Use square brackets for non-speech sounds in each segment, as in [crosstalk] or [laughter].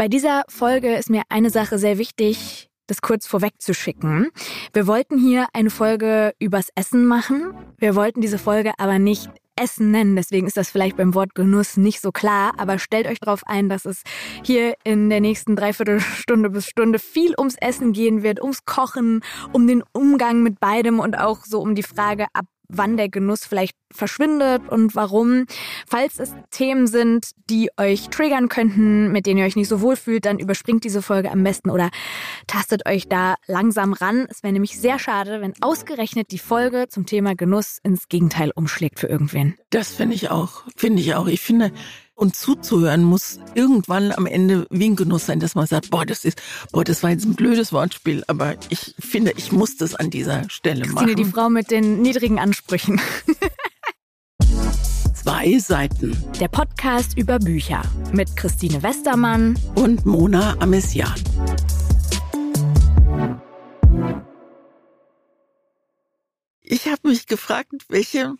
Bei dieser Folge ist mir eine Sache sehr wichtig, das kurz vorwegzuschicken. Wir wollten hier eine Folge übers Essen machen. Wir wollten diese Folge aber nicht Essen nennen. Deswegen ist das vielleicht beim Wort Genuss nicht so klar. Aber stellt euch darauf ein, dass es hier in der nächsten Dreiviertelstunde bis Stunde viel ums Essen gehen wird, ums Kochen, um den Umgang mit beidem und auch so um die Frage, ab wann der Genuss vielleicht verschwindet und warum. Falls es Themen sind, die euch triggern könnten, mit denen ihr euch nicht so wohl fühlt, dann überspringt diese Folge am besten oder tastet euch da langsam ran. Es wäre nämlich sehr schade, wenn ausgerechnet die Folge zum Thema Genuss ins Gegenteil umschlägt für irgendwen. Das finde ich auch. Finde ich auch. Ich finde, und zuzuhören muss irgendwann am Ende wie ein Genuss sein, dass man sagt, boah, das ist, boah, das war jetzt ein blödes Wortspiel, aber ich finde, ich muss das an dieser Stelle Christine, machen. die Frau mit den niedrigen Ansprüchen. [laughs] Zwei Seiten Der Podcast über Bücher mit Christine Westermann. und Mona Amesian. Ich habe mich gefragt, welche,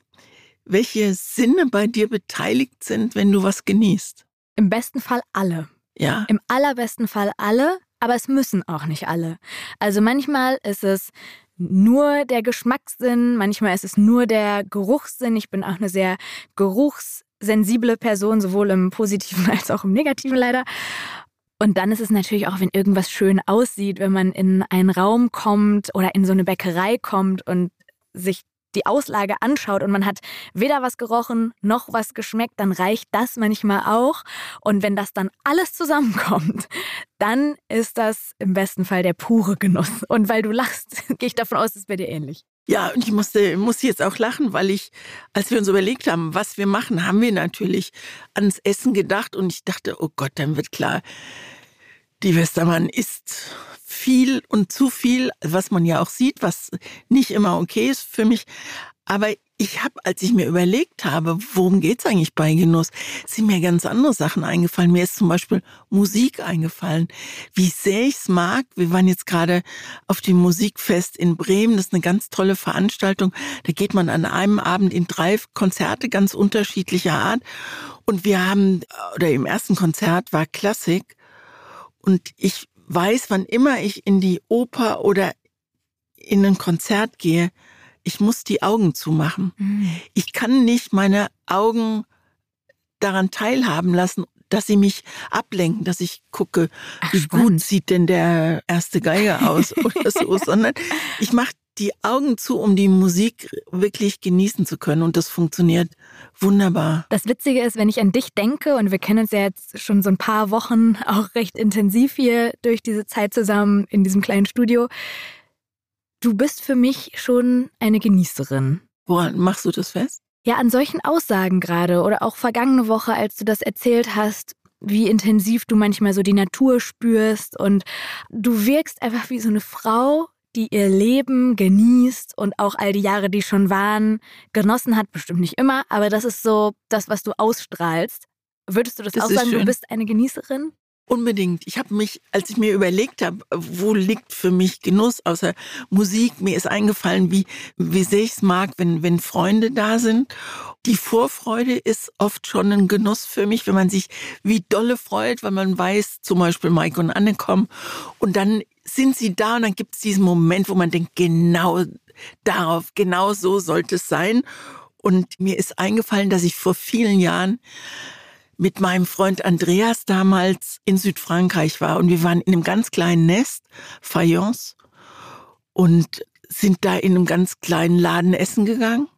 welche Sinne bei dir beteiligt sind, wenn du was genießt. Im besten Fall alle. Ja, Im allerbesten Fall alle, aber es müssen auch nicht alle. Also manchmal ist es nur der Geschmackssinn, manchmal ist es nur der Geruchssinn. Ich bin auch eine sehr geruchssensible Person, sowohl im positiven [laughs] als auch im negativen leider. Und dann ist es natürlich auch, wenn irgendwas schön aussieht, wenn man in einen Raum kommt oder in so eine Bäckerei kommt und sich die Auslage anschaut und man hat weder was gerochen noch was geschmeckt, dann reicht das manchmal auch. Und wenn das dann alles zusammenkommt, dann ist das im besten Fall der pure Genuss. Und weil du lachst, [laughs] gehe ich davon aus, es ist bei dir ähnlich. Ja, und ich musste, muss jetzt auch lachen, weil ich, als wir uns überlegt haben, was wir machen, haben wir natürlich ans Essen gedacht und ich dachte, oh Gott, dann wird klar, die Westermann isst viel und zu viel, was man ja auch sieht, was nicht immer okay ist für mich. Aber ich habe, als ich mir überlegt habe, worum geht's eigentlich bei Genuss, sind mir ganz andere Sachen eingefallen. Mir ist zum Beispiel Musik eingefallen. Wie sehr ich's mag. Wir waren jetzt gerade auf dem Musikfest in Bremen. Das ist eine ganz tolle Veranstaltung. Da geht man an einem Abend in drei Konzerte ganz unterschiedlicher Art. Und wir haben, oder im ersten Konzert war Klassik. Und ich weiß, wann immer ich in die Oper oder in ein Konzert gehe, ich muss die Augen zumachen. Ich kann nicht meine Augen daran teilhaben lassen, dass sie mich ablenken, dass ich gucke, Ach, wie spannend. gut sieht denn der erste Geiger aus oder so, [laughs] sondern ich mache die Augen zu, um die Musik wirklich genießen zu können und das funktioniert wunderbar. Das Witzige ist, wenn ich an dich denke, und wir kennen uns ja jetzt schon so ein paar Wochen auch recht intensiv hier durch diese Zeit zusammen in diesem kleinen Studio, du bist für mich schon eine Genießerin. Woran machst du das fest? Ja, an solchen Aussagen gerade oder auch vergangene Woche, als du das erzählt hast, wie intensiv du manchmal so die Natur spürst und du wirkst einfach wie so eine Frau, die ihr Leben genießt und auch all die Jahre, die schon waren, genossen hat, bestimmt nicht immer, aber das ist so das, was du ausstrahlst. Würdest du das, Das auch sagen, du schön. bist eine Genießerin? Unbedingt. Ich habe mich, als ich mir überlegt habe, wo liegt für mich Genuss außer Musik, mir ist eingefallen, wie, wie sehr ich es mag, wenn, wenn Freunde da sind. Die Vorfreude ist oft schon ein Genuss für mich, wenn man sich wie dolle freut, weil man weiß, zum Beispiel Mike und Anne kommen und dann sind sie da und dann gibt es diesen Moment, wo man denkt, genau darauf, genau so sollte es sein. Und mir ist eingefallen, dass ich vor vielen Jahren mit meinem Freund Andreas damals in Südfrankreich war und wir waren in einem ganz kleinen Nest, Fayence, und sind da in einem ganz kleinen Laden essen gegangen.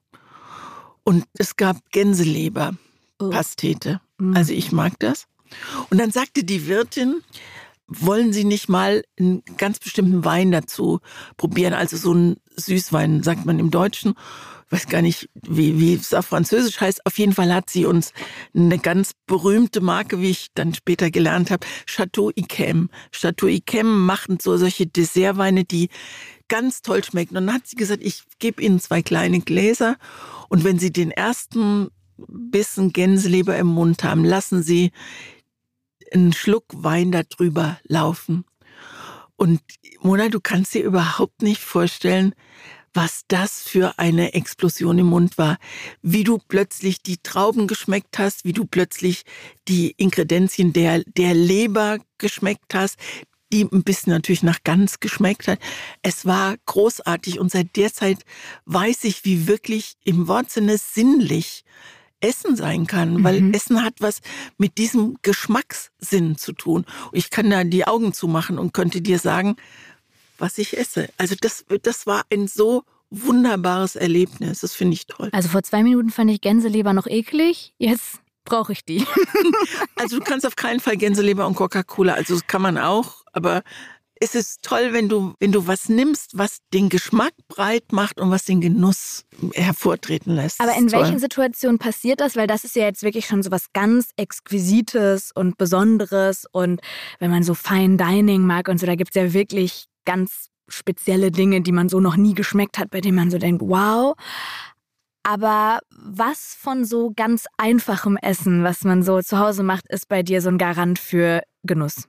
Und es gab Gänseleber, Oh. Pastete. Mm. Also ich mag das. Und dann sagte die Wirtin, wollen Sie nicht mal einen ganz bestimmten Wein dazu probieren? Also so einen Süßwein, sagt man im Deutschen. Ich weiß gar nicht, wie, wie es auf Französisch heißt. Auf jeden Fall hat sie uns eine ganz berühmte Marke, wie ich dann später gelernt habe, Chateau Yquem. Chateau Yquem machen so solche Dessertweine, die ganz toll schmecken. Und dann hat sie gesagt, ich gebe Ihnen zwei kleine Gläser und wenn Sie den ersten Bissen Gänseleber im Mund haben, lassen Sie einen Schluck Wein da drüber laufen. Und Mona, du kannst dir überhaupt nicht vorstellen, was das für eine Explosion im Mund war. Wie du plötzlich die Trauben geschmeckt hast, wie du plötzlich die Ingredienzien der, der Leber geschmeckt hast, die ein bisschen natürlich nach Gans geschmeckt hat. Es war großartig und seit der Zeit weiß ich, wie wirklich im Wortsinne sinnlich Essen sein kann, weil mhm. Essen hat was mit diesem Geschmackssinn zu tun. Ich kann da die Augen zumachen und könnte dir sagen, was ich esse. Also das, das war ein so wunderbares Erlebnis. Das finde ich toll. Also vor zwei Minuten fand ich Gänseleber noch eklig. Jetzt brauche ich die. [laughs] also du kannst auf keinen Fall Gänseleber und Coca-Cola. Also das kann man auch, aber es ist toll, wenn du, wenn du was nimmst, was den Geschmack breit macht und was den Genuss hervortreten lässt. Aber in welchen Situationen passiert das? Weil das ist ja jetzt wirklich schon so was ganz Exquisites und Besonderes. Und wenn man so Fine Dining mag und so, da gibt es ja wirklich ganz spezielle Dinge, die man so noch nie geschmeckt hat, bei denen man so denkt, wow. Aber was von so ganz einfachem Essen, was man so zu Hause macht, ist bei dir so ein Garant für Genuss?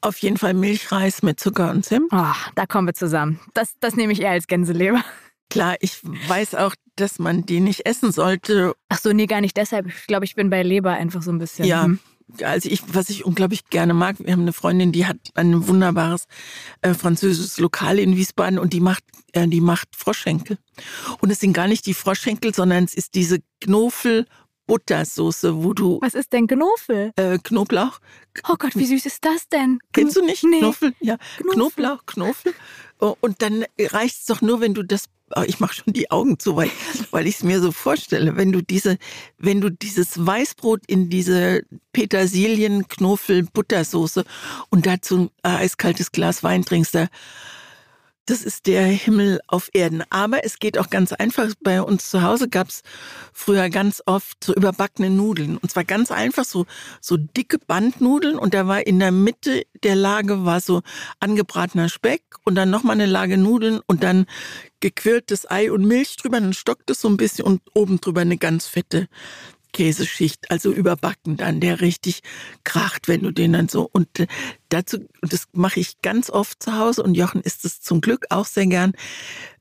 Auf jeden Fall Milchreis mit Zucker und Zimt. Oh, da kommen wir zusammen. Das, das nehme ich eher als Gänseleber. Klar, ich weiß auch, dass man die nicht essen sollte. Ach so, nee, gar nicht deshalb. Ich glaube, ich bin bei Leber einfach so ein bisschen. Ja. Hm. Also ich, was ich unglaublich gerne mag, wir haben eine Freundin, die hat ein wunderbares äh, französisches Lokal in Wiesbaden und die macht, äh, die macht Froschschenkel. Und es sind gar nicht die Froschschenkel, sondern es ist diese Knofel Buttersoße, wo du. Was ist denn Knofel? Äh, Knoblauch. Oh Gott, wie süß ist das denn? Kennst du nicht? Nee. Knofel? Ja. Knofel. Knoblauch, Knofel. Oh, und dann reicht es doch nur, wenn du das. Oh, ich mache schon die Augen zu, weil, weil ich es mir so vorstelle. Wenn du diese, wenn du dieses Weißbrot in diese Petersilien, Knofel, Buttersoße und dazu ein eiskaltes Glas Wein trinkst, da das ist der Himmel auf Erden. Aber es geht auch ganz einfach. Bei uns zu Hause gab es früher ganz oft so überbackene Nudeln. Und zwar ganz einfach so, so dicke Bandnudeln. Und da war in der Mitte der Lage war so angebratener Speck und dann nochmal eine Lage Nudeln und dann gequirltes Ei und Milch drüber. Dann stockt es so ein bisschen und oben drüber eine ganz fette Käseschicht, also überbacken dann, der richtig kracht, wenn du den dann so. Und äh, dazu, und das mache ich ganz oft zu Hause und Jochen isst es zum Glück auch sehr gern.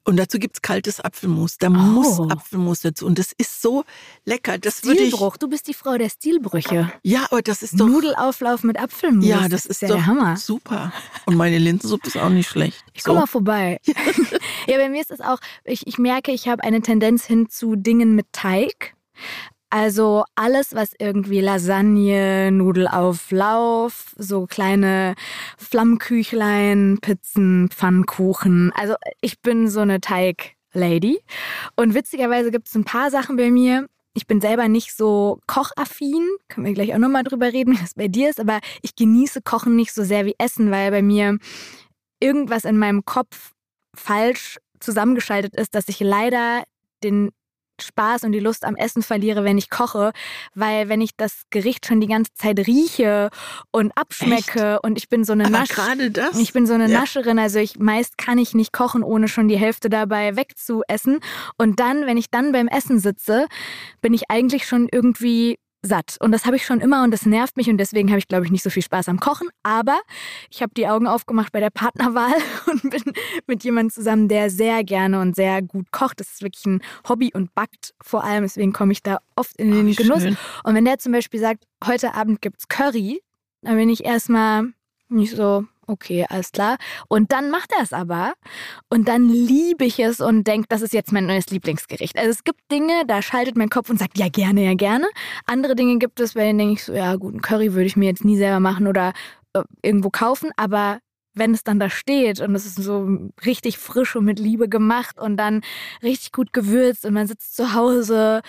Und dazu gibt's kaltes Apfelmus. Da oh. muss Apfelmus dazu. Und das ist so lecker. Das Stilbruch. Ich, du bist die Frau der Stilbrüche. Ja, aber das ist doch. Nudelauflauf mit Apfelmus. Ja, das, das ist, ist ja doch der Hammer. super. Und meine Linsensuppe ist auch nicht schlecht. Ich komme mal vorbei. [laughs] ja, bei mir ist es auch, ich, ich merke, ich habe eine Tendenz hin zu Dingen mit Teig. Also alles, was irgendwie Lasagne, Nudelauflauf, so kleine Flammküchlein, Pizzen, Pfannkuchen. Also ich bin so eine Teig-Lady. Und witzigerweise gibt es ein paar Sachen bei mir. Ich bin selber nicht so kochaffin, können wir gleich auch nochmal drüber reden, [laughs] wie das bei dir ist, aber ich genieße Kochen nicht so sehr wie Essen, weil bei mir irgendwas in meinem Kopf falsch zusammengeschaltet ist, dass ich leider den Spaß und die Lust am Essen verliere, wenn ich koche, weil wenn ich das Gericht schon die ganze Zeit rieche und abschmecke Echt? und ich bin so eine Nasch gerade das? Ich bin so eine ja. Nascherin, also ich meist kann ich nicht kochen, ohne schon die Hälfte dabei wegzuessen und dann, wenn ich dann beim Essen sitze, bin ich eigentlich schon irgendwie satt. Und das habe ich schon immer und das nervt mich und deswegen habe ich, glaube ich, nicht so viel Spaß am Kochen. Aber ich habe die Augen aufgemacht bei der Partnerwahl [laughs] und bin mit jemandem zusammen, der sehr gerne und sehr gut kocht. Das ist wirklich ein Hobby und backt vor allem. Deswegen komme ich da oft in den oh, Genuss. Schön. Und wenn der zum Beispiel sagt, heute Abend gibt es Curry, dann bin ich erstmal nicht so, okay, alles klar. Und dann macht er es aber. Und dann liebe ich es und denke, das ist jetzt mein neues Lieblingsgericht. Also es gibt Dinge, da schaltet mein Kopf und sagt, ja, gerne, ja, gerne. Andere Dinge gibt es, bei denen denke ich so, ja, gut, einen Curry würde ich mir jetzt nie selber machen oder äh, irgendwo kaufen. Aber wenn es dann da steht und es ist so richtig frisch und mit Liebe gemacht und dann richtig gut gewürzt und man sitzt zu Hause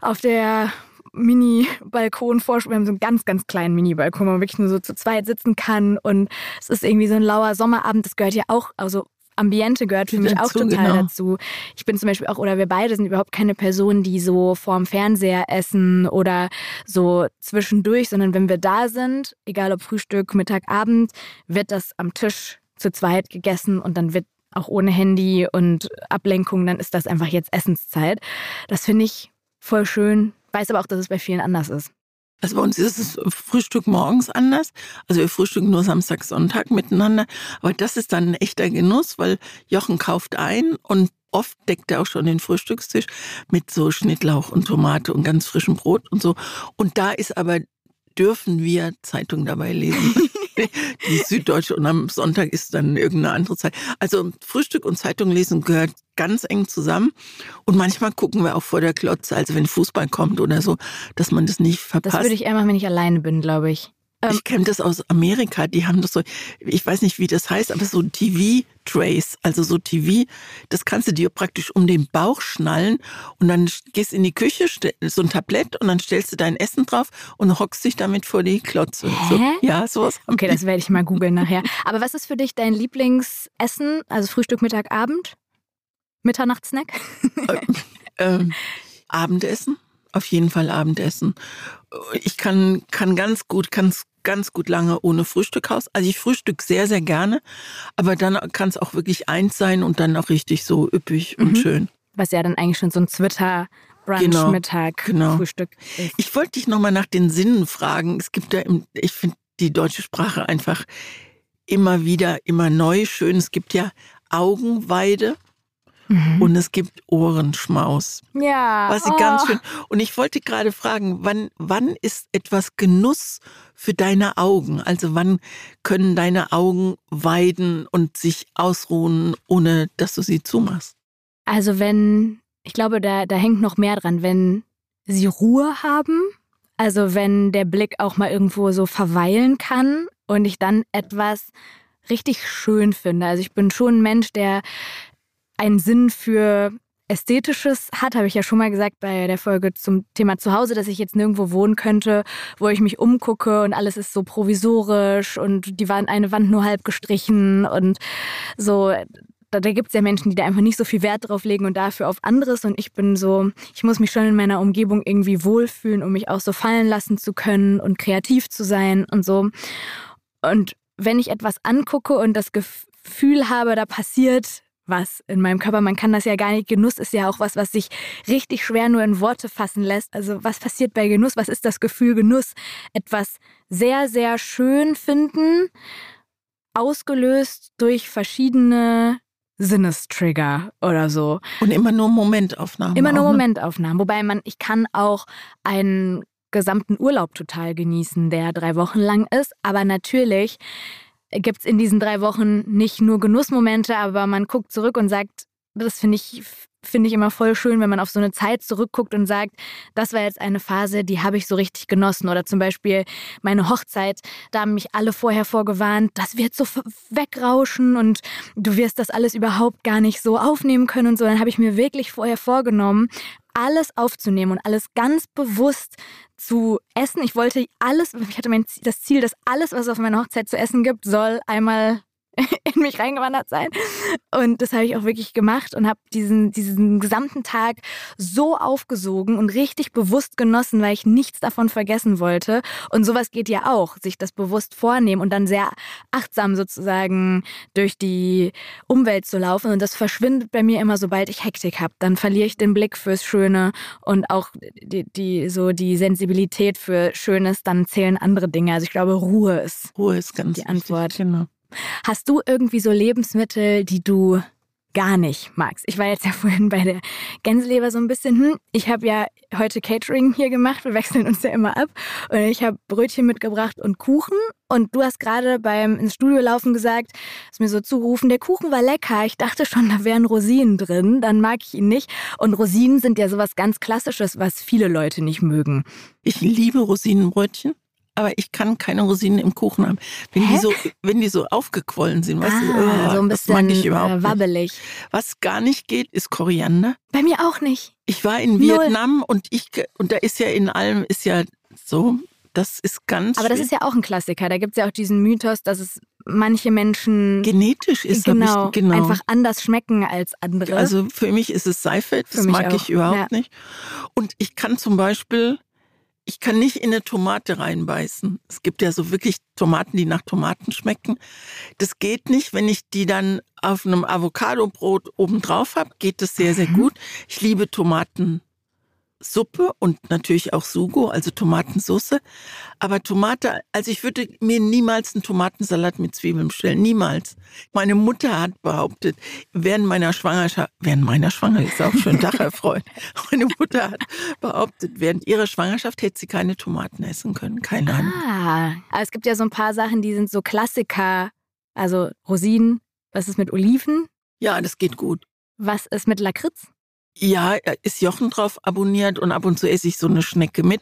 auf der Mini-Balkon vorstellen. Wir haben so einen ganz, ganz kleinen Mini-Balkon, wo man wirklich nur so zu zweit sitzen kann. Und es ist irgendwie so ein lauer Sommerabend. Das gehört ja auch, also Ambiente gehört für mich auch total genau. dazu. Ich bin zum Beispiel auch, oder wir beide sind überhaupt keine Personen, die so vorm Fernseher essen oder so zwischendurch, sondern wenn wir da sind, egal ob Frühstück, Mittag, Abend, wird das am Tisch zu zweit gegessen und dann wird auch ohne Handy und Ablenkung, dann ist das einfach jetzt Essenszeit. Das finde ich voll schön, Weiß aber auch, dass es bei vielen anders ist. Also bei uns ist es Frühstück morgens anders. Also wir frühstücken nur Samstag, Sonntag miteinander. Aber das ist dann ein echter Genuss, weil Jochen kauft ein und oft deckt er auch schon den Frühstückstisch mit so Schnittlauch und Tomate und ganz frischem Brot und so. Und da ist aber dürfen wir Zeitung dabei lesen. [laughs] [laughs] die Süddeutsche und am Sonntag ist dann irgendeine andere Zeit. Also Frühstück und Zeitung lesen gehört ganz eng zusammen. Und manchmal gucken wir auch vor der Klotze, also wenn Fußball kommt oder so, dass man das nicht verpasst. Das würde ich eher machen, wenn ich alleine bin, glaube ich. Ähm, ich kenne das aus Amerika, die haben das so, ich weiß nicht, wie das heißt, aber so TV-Trays, also so TV, das kannst du dir praktisch um den Bauch schnallen und dann gehst in die Küche, so ein Tablett und dann stellst du dein Essen drauf und hockst dich damit vor die Klotze. Hä? So, ja, sowas. Okay, das werde ich mal googeln nachher. [laughs] Aber was ist für dich dein Lieblingsessen, also Frühstück, Mittag, Abend? Mitternachtssnack? ähm, Abendessen auf jeden Fall Abendessen. Ich kann, kann ganz gut, ganz, ganz gut lange ohne Frühstück aus. Also ich frühstück sehr, sehr gerne, aber dann kann es auch wirklich eins sein und dann auch richtig so üppig mhm. und schön. Was ja dann eigentlich schon so ein Twitter Brunch, genau, Mittag, genau. Frühstück ist. Ich wollte dich nochmal nach den Sinnen fragen. Es gibt ja, im, ich finde die deutsche Sprache einfach immer wieder, immer neu schön. Es gibt ja Augenweide. Mhm. Und es gibt Ohrenschmaus. Ja. Was oh. ganz schön. Und ich wollte gerade fragen, wann, wann ist etwas Genuss für deine Augen? Also wann können deine Augen weiden und sich ausruhen, ohne dass du sie zumachst? Also wenn, ich glaube, da, da hängt noch mehr dran, wenn sie Ruhe haben, also wenn der Blick auch mal irgendwo so verweilen kann und ich dann etwas richtig schön finde. Also ich bin schon ein Mensch, der einen Sinn für Ästhetisches hat, habe ich ja schon mal gesagt bei der Folge zum Thema Zuhause, dass ich jetzt nirgendwo wohnen könnte, wo ich mich umgucke und alles ist so provisorisch und die Wand, eine Wand nur halb gestrichen und so. Da, da gibt es ja Menschen, die da einfach nicht so viel Wert drauf legen und dafür auf anderes. Und ich bin so, ich muss mich schon in meiner Umgebung irgendwie wohlfühlen, um mich auch so fallen lassen zu können und kreativ zu sein und so. Und wenn ich etwas angucke und das Gefühl habe, da passiert was in meinem Körper. Man kann das ja gar nicht. Genuss ist ja auch was, was sich richtig schwer nur in Worte fassen lässt. Also was passiert bei Genuss? Was ist das Gefühl Genuss? Etwas sehr, sehr schön finden, ausgelöst durch verschiedene Sinnestrigger oder so. Und immer nur Momentaufnahmen. Immer nur ne? Momentaufnahmen. Wobei man, ich kann auch einen gesamten Urlaub total genießen, der drei Wochen lang ist. Aber natürlich gibt es in diesen drei Wochen nicht nur Genussmomente, aber man guckt zurück und sagt, das finde ich, finde ich immer voll schön, wenn man auf so eine Zeit zurückguckt und sagt, das war jetzt eine Phase, die habe ich so richtig genossen. Oder zum Beispiel meine Hochzeit, da haben mich alle vorher vorgewarnt, das wird so wegrauschen und du wirst das alles überhaupt gar nicht so aufnehmen können und so. Dann habe ich mir wirklich vorher vorgenommen, alles aufzunehmen und alles ganz bewusst zu essen. Ich wollte alles, ich hatte mein, das Ziel, dass alles, was es auf meiner Hochzeit zu essen gibt, soll einmal [laughs] in mich reingewandert sein. Und das habe ich auch wirklich gemacht und habe diesen, diesen gesamten Tag so aufgesogen und richtig bewusst genossen, weil ich nichts davon vergessen wollte. Und sowas geht ja auch, sich das bewusst vornehmen und dann sehr achtsam sozusagen durch die Umwelt zu laufen. Und das verschwindet bei mir immer, sobald ich Hektik habe. Dann verliere ich den Blick fürs Schöne und auch die, die, so die Sensibilität für Schönes. Dann zählen andere Dinge. Also ich glaube, Ruhe ist, Ruhe ist ganz die Antwort. Wichtig, genau. Hast du irgendwie so Lebensmittel, die du gar nicht magst? Ich war jetzt ja [laughs] vorhin bei der Gänseleber so ein bisschen, hm, ich habe ja heute Catering hier gemacht, wir wechseln uns ja immer ab. Und ich habe Brötchen mitgebracht und Kuchen. Und du hast gerade beim ins Studio laufen gesagt, hast mir so zugerufen, der Kuchen war lecker, ich dachte schon, da wären Rosinen drin, dann mag ich ihn nicht. Und Rosinen sind ja sowas ganz klassisches, was viele Leute nicht mögen. Ich liebe Rosinenbrötchen aber ich kann keine Rosinen im Kuchen haben. Wenn die so, wenn die so aufgequollen sind, weißt ah, du, oh, so ein bisschen das mag ich überhaupt äh, wabbelig. Nicht. Was gar nicht geht, ist Koriander. Bei mir auch nicht. Ich war in Null. Vietnam und ich und da ist ja in allem ist ja so, das ist ganz. Aber das ist ja auch ein Klassiker. Da gibt es ja auch diesen Mythos, dass es manche Menschen genetisch ist, genau, ich, genau, einfach anders schmecken als andere. Also für mich ist es Seifeld, das mag auch. ich überhaupt ja. nicht. Und ich kann zum Beispiel ich kann nicht in eine Tomate reinbeißen. Es gibt ja so wirklich Tomaten, die nach Tomaten schmecken. Das geht nicht. Wenn ich die dann auf einem Avocadobrot oben drauf habe, geht das sehr, sehr mhm. gut. Ich liebe Tomaten. Suppe und natürlich auch Sugo, also Tomatensauce. Aber Tomate, also ich würde mir niemals einen Tomatensalat mit Zwiebeln bestellen, niemals. Meine Mutter hat behauptet, während meiner Schwangerschaft, während meiner Schwangerschaft ist auch schön, Tag, Herr Freund. [laughs] Meine Mutter hat behauptet, während ihrer Schwangerschaft hätte sie keine Tomaten essen können, keine Ahnung. Ah, aber es gibt ja so ein paar Sachen, die sind so Klassiker, also Rosinen. Was ist mit Oliven? Ja, das geht gut. Was ist mit Lakritz? Ja, ist Jochen drauf abonniert und ab und zu esse ich so eine Schnecke mit.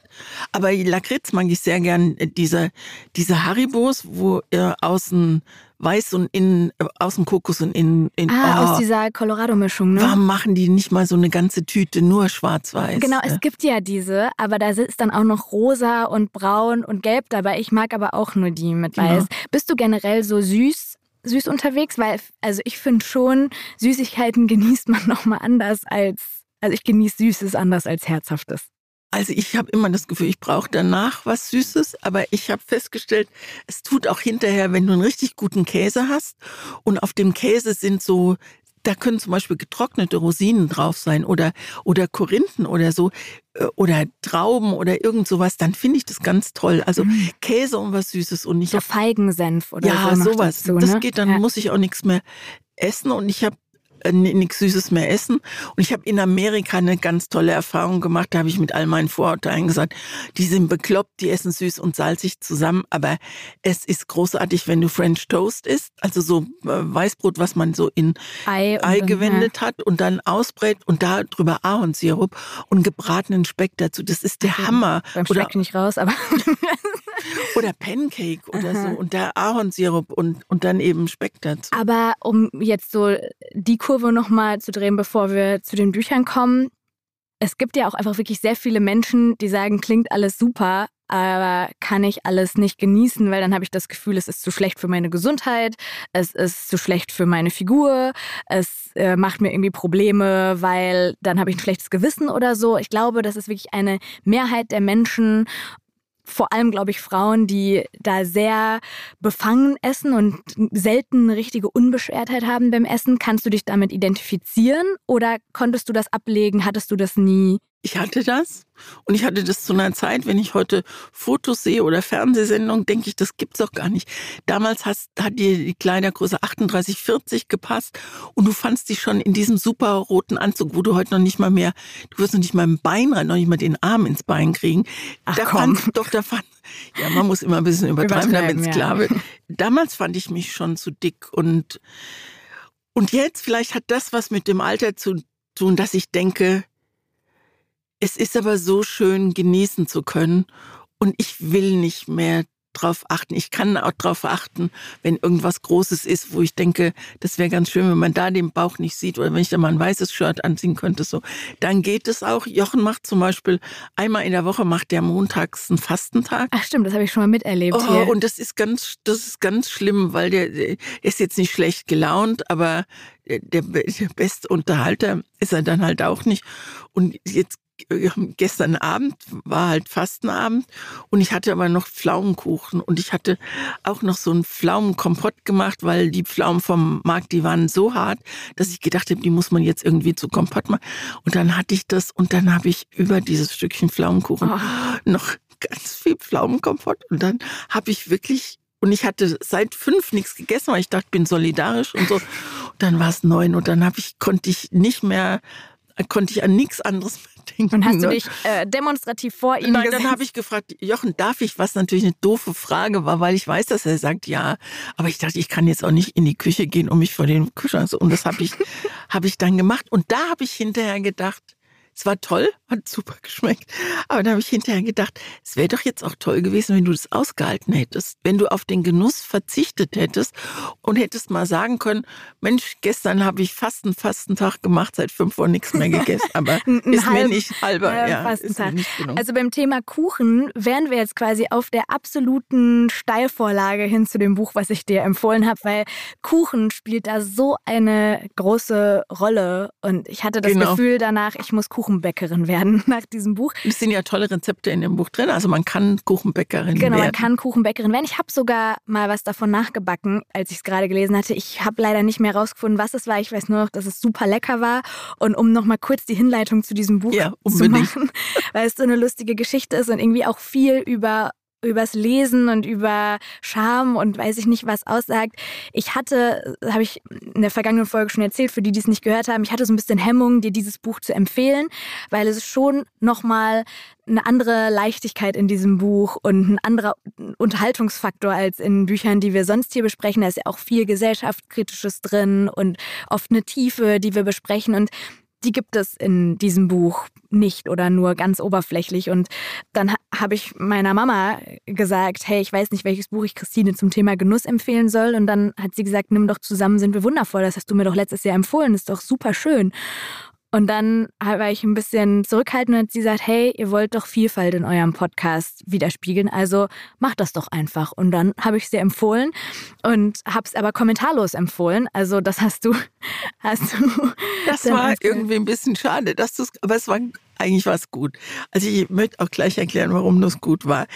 Aber Lakritz mag ich sehr gern. äh, Diese, diese Haribos, wo äh, außen weiß und innen, äh, außen Kokos und innen, in, Ah, oh, aus dieser Colorado-Mischung, ne? warum machen die nicht mal so eine ganze Tüte nur schwarz-weiß? Genau, ne? es gibt ja diese, aber da ist dann auch noch rosa und braun und gelb dabei. Ich mag aber auch nur die mit Genau. weiß. Bist du generell so süß, süß unterwegs? Weil, also ich finde schon, Süßigkeiten [laughs] genießt man nochmal anders als, also ich genieße Süßes anders als Herzhaftes. Also ich habe immer das Gefühl, ich brauche danach was Süßes, aber ich habe festgestellt, es tut auch hinterher, wenn du einen richtig guten Käse hast und auf dem Käse sind so, da können zum Beispiel getrocknete Rosinen drauf sein oder, oder Korinthen oder so äh, oder Trauben oder irgend sowas, dann finde ich das ganz toll. Also Mhm. Käse und was Süßes und ich So Feigensenf oder ja so. noch sowas. das ne? geht, dann ja. muss ich auch nichts mehr essen und ich habe äh, nichts Süßes mehr essen. Und ich habe in Amerika eine ganz tolle Erfahrung gemacht. Da habe ich mit all meinen Vorurteilen gesagt, die sind bekloppt, die essen süß und salzig zusammen. Aber es ist großartig, wenn du French Toast isst, also so äh, Weißbrot, was man so in Ei, Ei gewendet hat und dann ausbrät und da drüber Ahornsirup und gebratenen Speck dazu. Das ist der Okay. Hammer. Ja. Beim Oder Speck nicht raus, aber [laughs] [laughs] oder Pancake oder Aha. so und der Ahornsirup und, und dann eben Speck dazu. Aber um jetzt so die Kurve nochmal zu drehen, bevor wir zu den Büchern kommen. Es gibt ja auch einfach wirklich sehr viele Menschen, die sagen, klingt alles super, aber kann ich alles nicht genießen, weil dann habe ich das Gefühl, es ist zu schlecht für meine Gesundheit, es ist zu schlecht für meine Figur, es äh, macht mir irgendwie Probleme, weil dann habe ich ein schlechtes Gewissen oder so. Ich glaube, das ist wirklich eine Mehrheit der Menschen vor allem, glaube ich, Frauen, die da sehr befangen essen und selten eine richtige Unbeschwertheit haben beim Essen. Kannst du dich damit identifizieren oder konntest du das ablegen? Hattest du das nie? Ich hatte das und ich hatte das zu einer Zeit, wenn ich heute Fotos sehe oder Fernsehsendungen, denke ich, das gibt's doch gar nicht. Damals hast, hat dir die Kleidergröße 38, 40 gepasst und du fandst dich schon in diesem super roten Anzug, wo du heute noch nicht mal mehr, du wirst noch nicht mal im Bein rein, noch nicht mal den Arm ins Bein kriegen. Ach, da komm. fand, doch, da fand, ja, man muss immer ein bisschen übertreiben, damit es ja. klar wird. Damals fand ich mich schon zu dick und, und jetzt vielleicht hat das was mit dem Alter zu tun, dass ich denke, es ist aber so schön, genießen zu können. Und ich will nicht mehr drauf achten. Ich kann auch drauf achten, wenn irgendwas Großes ist, wo ich denke, das wäre ganz schön, wenn man da den Bauch nicht sieht oder wenn ich da mal ein weißes Shirt anziehen könnte, so. Dann geht es auch. Jochen macht zum Beispiel einmal in der Woche macht der montags einen Fastentag. Ach stimmt, das habe ich schon mal miterlebt Oh, hier. und das ist ganz, das ist ganz schlimm, weil der, der ist jetzt nicht schlecht gelaunt, aber der, der beste Unterhalter ist er dann halt auch nicht. Und jetzt gestern Abend war halt Fastenabend und ich hatte aber noch Pflaumenkuchen und ich hatte auch noch so einen Pflaumenkompott gemacht, weil die Pflaumen vom Markt, die waren so hart, dass ich gedacht habe, die muss man jetzt irgendwie zu Kompott machen. Und dann hatte ich das und dann habe ich über dieses Stückchen Pflaumenkuchen Oh. noch ganz viel Pflaumenkompott und dann habe ich wirklich und ich hatte seit fünf nichts gegessen, weil ich dachte, ich bin solidarisch und so. Und dann war es neun und dann habe ich konnte ich nicht mehr konnte ich an nichts anderes mehr [laughs] denken. und hast du ne? dich äh, demonstrativ vor ihm Nein, gesetzt? dann habe ich gefragt, Jochen, darf ich, was natürlich eine doofe Frage war, weil ich weiß, dass er sagt ja. Aber ich dachte, ich kann jetzt auch nicht in die Küche gehen und mich vor den Kühlschrank. Und das habe ich, [laughs] habe ich dann gemacht. Und da habe ich hinterher gedacht, es war toll, hat super geschmeckt. Aber da habe ich hinterher gedacht, es wäre doch jetzt auch toll gewesen, wenn du das ausgehalten hättest, wenn du auf den Genuss verzichtet hättest und hättest mal sagen können, Mensch, gestern habe ich fast einen Fastentag gemacht, seit fünf Uhr nichts mehr gegessen. Aber [laughs] ist mir halb- nicht halber, äh, ja, mir Fastentag. Also beim Thema Kuchen wären wir jetzt quasi auf der absoluten Steilvorlage hin zu dem Buch, was ich dir empfohlen habe, weil Kuchen spielt da so eine große Rolle und ich hatte das Genau. Gefühl danach, ich muss Kuchen Kuchenbäckerin werden [laughs] nach diesem Buch. Es sind ja tolle Rezepte in dem Buch drin. Also man kann Kuchenbäckerin genau, werden. Genau, man kann Kuchenbäckerin werden. Ich habe sogar mal was davon nachgebacken, als ich es gerade gelesen hatte. Ich habe leider nicht mehr rausgefunden, was es war. Ich weiß nur noch, dass es super lecker war. Und um nochmal kurz die Hinleitung zu diesem Buch ja, zu machen, [laughs] weil es so eine lustige Geschichte ist und irgendwie auch viel über übers Lesen und über Scham und weiß ich nicht was aussagt. Ich hatte, habe ich in der vergangenen Folge schon erzählt, für die, die es nicht gehört haben, ich hatte so ein bisschen Hemmung, dir dieses Buch zu empfehlen, weil es schon nochmal eine andere Leichtigkeit in diesem Buch und ein anderer Unterhaltungsfaktor als in Büchern, die wir sonst hier besprechen. Da ist ja auch viel Gesellschaftskritisches drin und oft eine Tiefe, die wir besprechen. Und die gibt es in diesem Buch nicht oder nur ganz oberflächlich. Und dann habe ich meiner Mama gesagt, hey, ich weiß nicht, welches Buch ich Christine zum Thema Genuss empfehlen soll. Und dann hat sie gesagt, nimm doch zusammen, sind wir wundervoll. Das hast du mir doch letztes Jahr empfohlen, ist doch super schön. Und dann war ich ein bisschen zurückhaltend und hat sie gesagt, hey, ihr wollt doch Vielfalt in eurem Podcast widerspiegeln, also macht das doch einfach. Und dann habe ich sie empfohlen und habe es aber kommentarlos empfohlen. Also das hast du, [laughs] hast du. Das war irgendwie ein bisschen schade, dass du aber es war eigentlich war es gut. Also ich möchte auch gleich erklären, warum das gut war.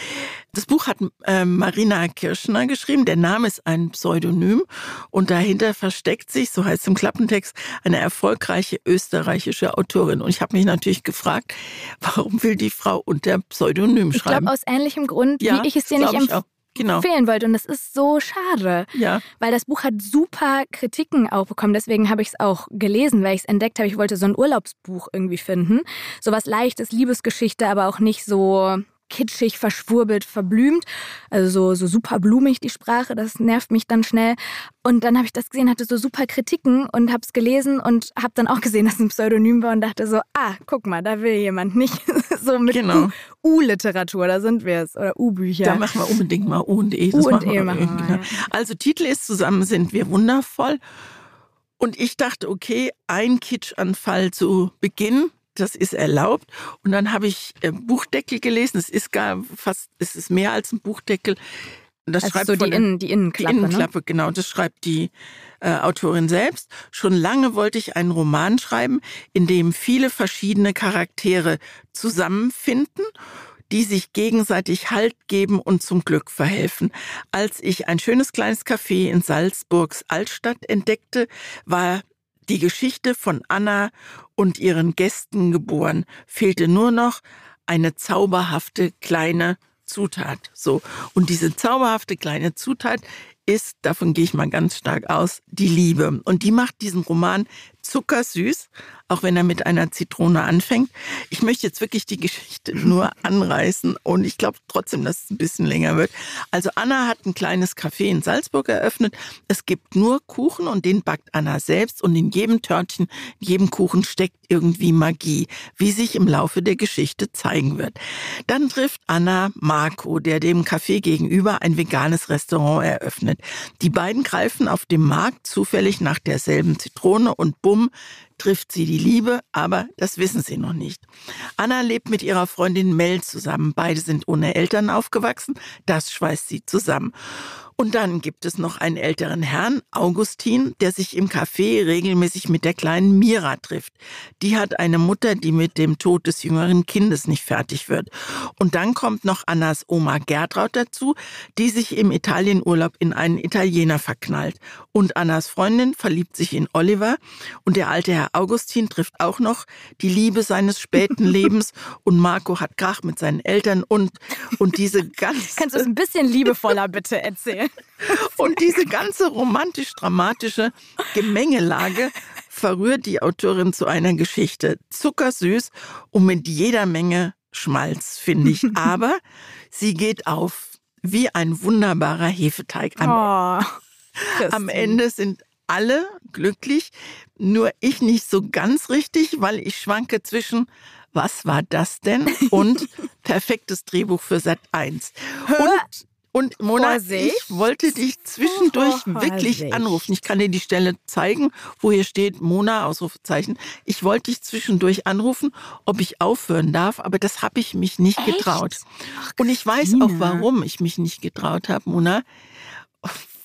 Das Buch hat äh, Marina Kirschner geschrieben. Der Name ist ein Pseudonym und dahinter versteckt sich, so heißt es im Klappentext, eine erfolgreiche österreichische Autorin. Und ich habe mich natürlich gefragt, warum will die Frau unter Pseudonym schreiben? Ich glaube aus ähnlichem Grund, ja, wie ich es dir nicht empfehle genau. empfehlen wollte. Und das ist so schade. Ja. Weil das Buch hat super Kritiken auch bekommen. Deswegen habe ich es auch gelesen, weil ich es entdeckt habe. Ich wollte so ein Urlaubsbuch irgendwie finden. So was leichtes, Liebesgeschichte, aber auch nicht so kitschig, verschwurbelt, verblümt. Also so, so super blumig die Sprache, das nervt mich dann schnell. Und dann habe ich das gesehen, hatte so super Kritiken und habe es gelesen und habe dann auch gesehen, dass es ein Pseudonym war und dachte so, ah, guck mal, da will jemand nicht [laughs] so mit genau. U-Literatur, da sind wir es, oder U-Bücher. Da machen wir unbedingt mal U und E. Das U und E machen wir, genau. ja. Also Titel ist Zusammen sind wir wundervoll. Und ich dachte, okay, ein Kitschanfall zu Beginn das ist erlaubt. Und dann habe ich äh, Buchdeckel gelesen. Es ist gar fast, es ist mehr als ein Buchdeckel. Das also schreibt so die, Innen, die Innenklappe. Die Innenklappe, ne? genau. Das schreibt die äh, Autorin selbst. Schon lange wollte ich einen Roman schreiben, in dem viele verschiedene Charaktere zusammenfinden die sich gegenseitig Halt geben und zum Glück verhelfen. Als ich ein schönes kleines Café in Salzburgs Altstadt entdeckte, war die Geschichte von Anna und ihren Gästen geboren, fehlte nur noch eine zauberhafte kleine Zutat. So. Und diese zauberhafte kleine Zutat ist, davon gehe ich mal ganz stark aus, die Liebe. Und die macht diesen Roman zuckersüß, auch wenn er mit einer Zitrone anfängt. Ich möchte jetzt wirklich die Geschichte [laughs] nur anreißen und ich glaube trotzdem, dass es ein bisschen länger wird. Also Anna hat ein kleines Café in Salzburg eröffnet. Es gibt nur Kuchen und den backt Anna selbst und in jedem Törtchen, in jedem Kuchen steckt irgendwie Magie, wie sich im Laufe der Geschichte zeigen wird. Dann trifft Anna Marco, der dem Café gegenüber ein veganes Restaurant eröffnet. Die beiden greifen auf dem Markt zufällig nach derselben Zitrone und bumm, trifft sie die Liebe, aber das wissen sie noch nicht. Anna lebt mit ihrer Freundin Mel zusammen. Beide sind ohne Eltern aufgewachsen. Das schweißt sie zusammen. Und dann gibt es noch einen älteren Herrn, Augustin, der sich im Café regelmäßig mit der kleinen Mira trifft. Die hat eine Mutter, die mit dem Tod des jüngeren Kindes nicht fertig wird. Und dann kommt noch Annas Oma Gertraud dazu, die sich im Italienurlaub in einen Italiener verknallt. Und Annas Freundin verliebt sich in Oliver. Und der alte Herr Augustin trifft auch noch die Liebe seines späten [laughs] Lebens. Und Marco hat Krach mit seinen Eltern und, und diese [laughs] ganz. Kannst du es ein bisschen liebevoller bitte erzählen? [laughs] Und diese ganze romantisch-dramatische Gemengelage verrührt die Autorin zu einer Geschichte. Zuckersüß und mit jeder Menge Schmalz, finde ich. [laughs] Aber sie geht auf wie ein wunderbarer Hefeteig. Am, oh, am Ende sind alle glücklich, nur ich nicht so ganz richtig, weil ich schwanke zwischen was war das denn? [laughs] Und perfektes Drehbuch für Sat 1. Und und Mona, Vorsicht. ich wollte dich zwischendurch Vorsicht. wirklich anrufen. Ich kann dir die Stelle zeigen, wo hier steht Mona, Ausrufezeichen. Ich wollte dich zwischendurch anrufen, ob ich aufhören darf, aber das habe ich mich nicht Echt? getraut. Ach, Und ich weiß auch, warum ich mich nicht getraut habe, Mona.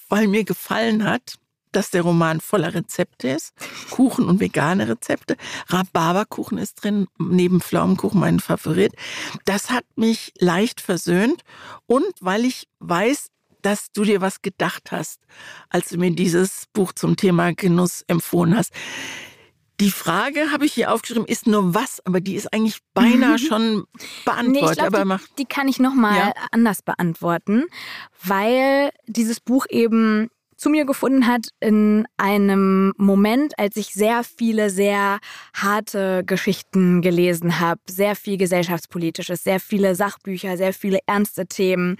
Weil mir gefallen hat, dass der Roman voller Rezepte ist. Kuchen und vegane Rezepte. Rhabarberkuchen ist drin, neben Pflaumenkuchen mein Favorit. Das hat mich leicht versöhnt. Und weil ich weiß, dass du dir was gedacht hast, als du mir dieses Buch zum Thema Genuss empfohlen hast. Die Frage habe ich hier aufgeschrieben, ist nur was, aber die ist eigentlich beinahe [laughs] schon beantwortet. Nee, glaub, aber die, die, kann ich nochmal ja. anders beantworten, weil dieses Buch eben zu mir gefunden hat in einem Moment, als ich sehr viele sehr harte Geschichten gelesen habe, sehr viel gesellschaftspolitisches, sehr viele Sachbücher, sehr viele ernste Themen.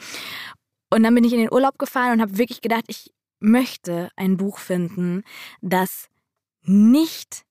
Und dann bin ich in den Urlaub gefahren und habe wirklich gedacht, ich möchte ein Buch finden, das nicht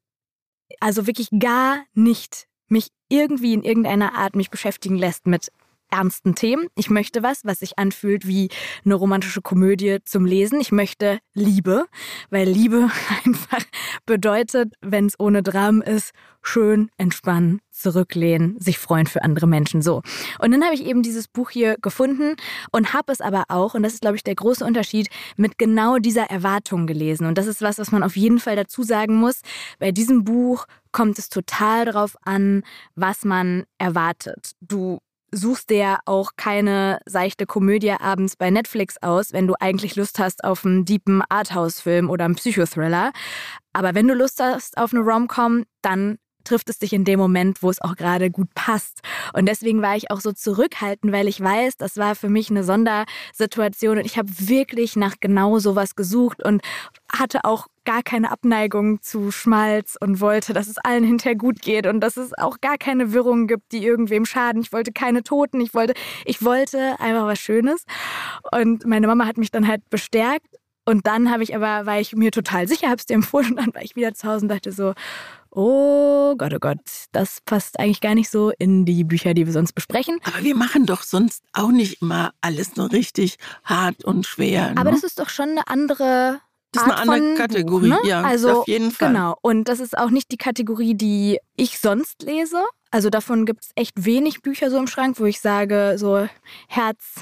also wirklich gar nicht mich irgendwie in irgendeiner Art mich beschäftigen lässt mit ernsten Themen. Ich möchte was, was sich anfühlt wie eine romantische Komödie zum Lesen. Ich möchte Liebe, weil Liebe [laughs] einfach bedeutet, wenn es ohne Dramen ist, schön entspannen, zurücklehnen, sich freuen für andere Menschen so. Und dann habe ich eben dieses Buch hier gefunden und habe es aber auch, und das ist glaube ich der große Unterschied, mit genau dieser Erwartung gelesen. Und das ist was, was man auf jeden Fall dazu sagen muss. Bei diesem Buch kommt es total darauf an, was man erwartet. Du suchst dir auch keine seichte Komödie abends bei Netflix aus, wenn du eigentlich Lust hast auf einen deepen Arthouse-Film oder einen Psychothriller. Aber wenn du Lust hast auf eine Rom-Com, dann trifft es dich in dem Moment, wo es auch gerade gut passt. Und deswegen war ich auch so zurückhaltend, weil ich weiß, das war für mich eine Sondersituation und ich habe wirklich nach genau sowas gesucht und hatte auch gar keine Abneigung zu Schmalz und wollte, dass es allen hinterher gut geht und dass es auch gar keine Wirrungen gibt, die irgendwem schaden. Ich wollte keine Toten, ich wollte, ich wollte einfach was Schönes. Und meine Mama hat mich dann halt bestärkt. Und dann habe ich aber, war ich mir total sicher, habe es dir empfohlen und dann war ich wieder zu Hause und dachte so, oh Gott, oh Gott, das passt eigentlich gar nicht so in die Bücher, die wir sonst besprechen. Aber wir machen doch sonst auch nicht immer alles nur richtig hart und schwer. Ne? Aber das ist doch schon eine andere das ist eine andere Kategorie, Buch, ne? ja, also, auf jeden Fall. Genau, und das ist auch nicht die Kategorie, die ich sonst lese. Also davon gibt es echt wenig Bücher so im Schrank, wo ich sage, so Herz,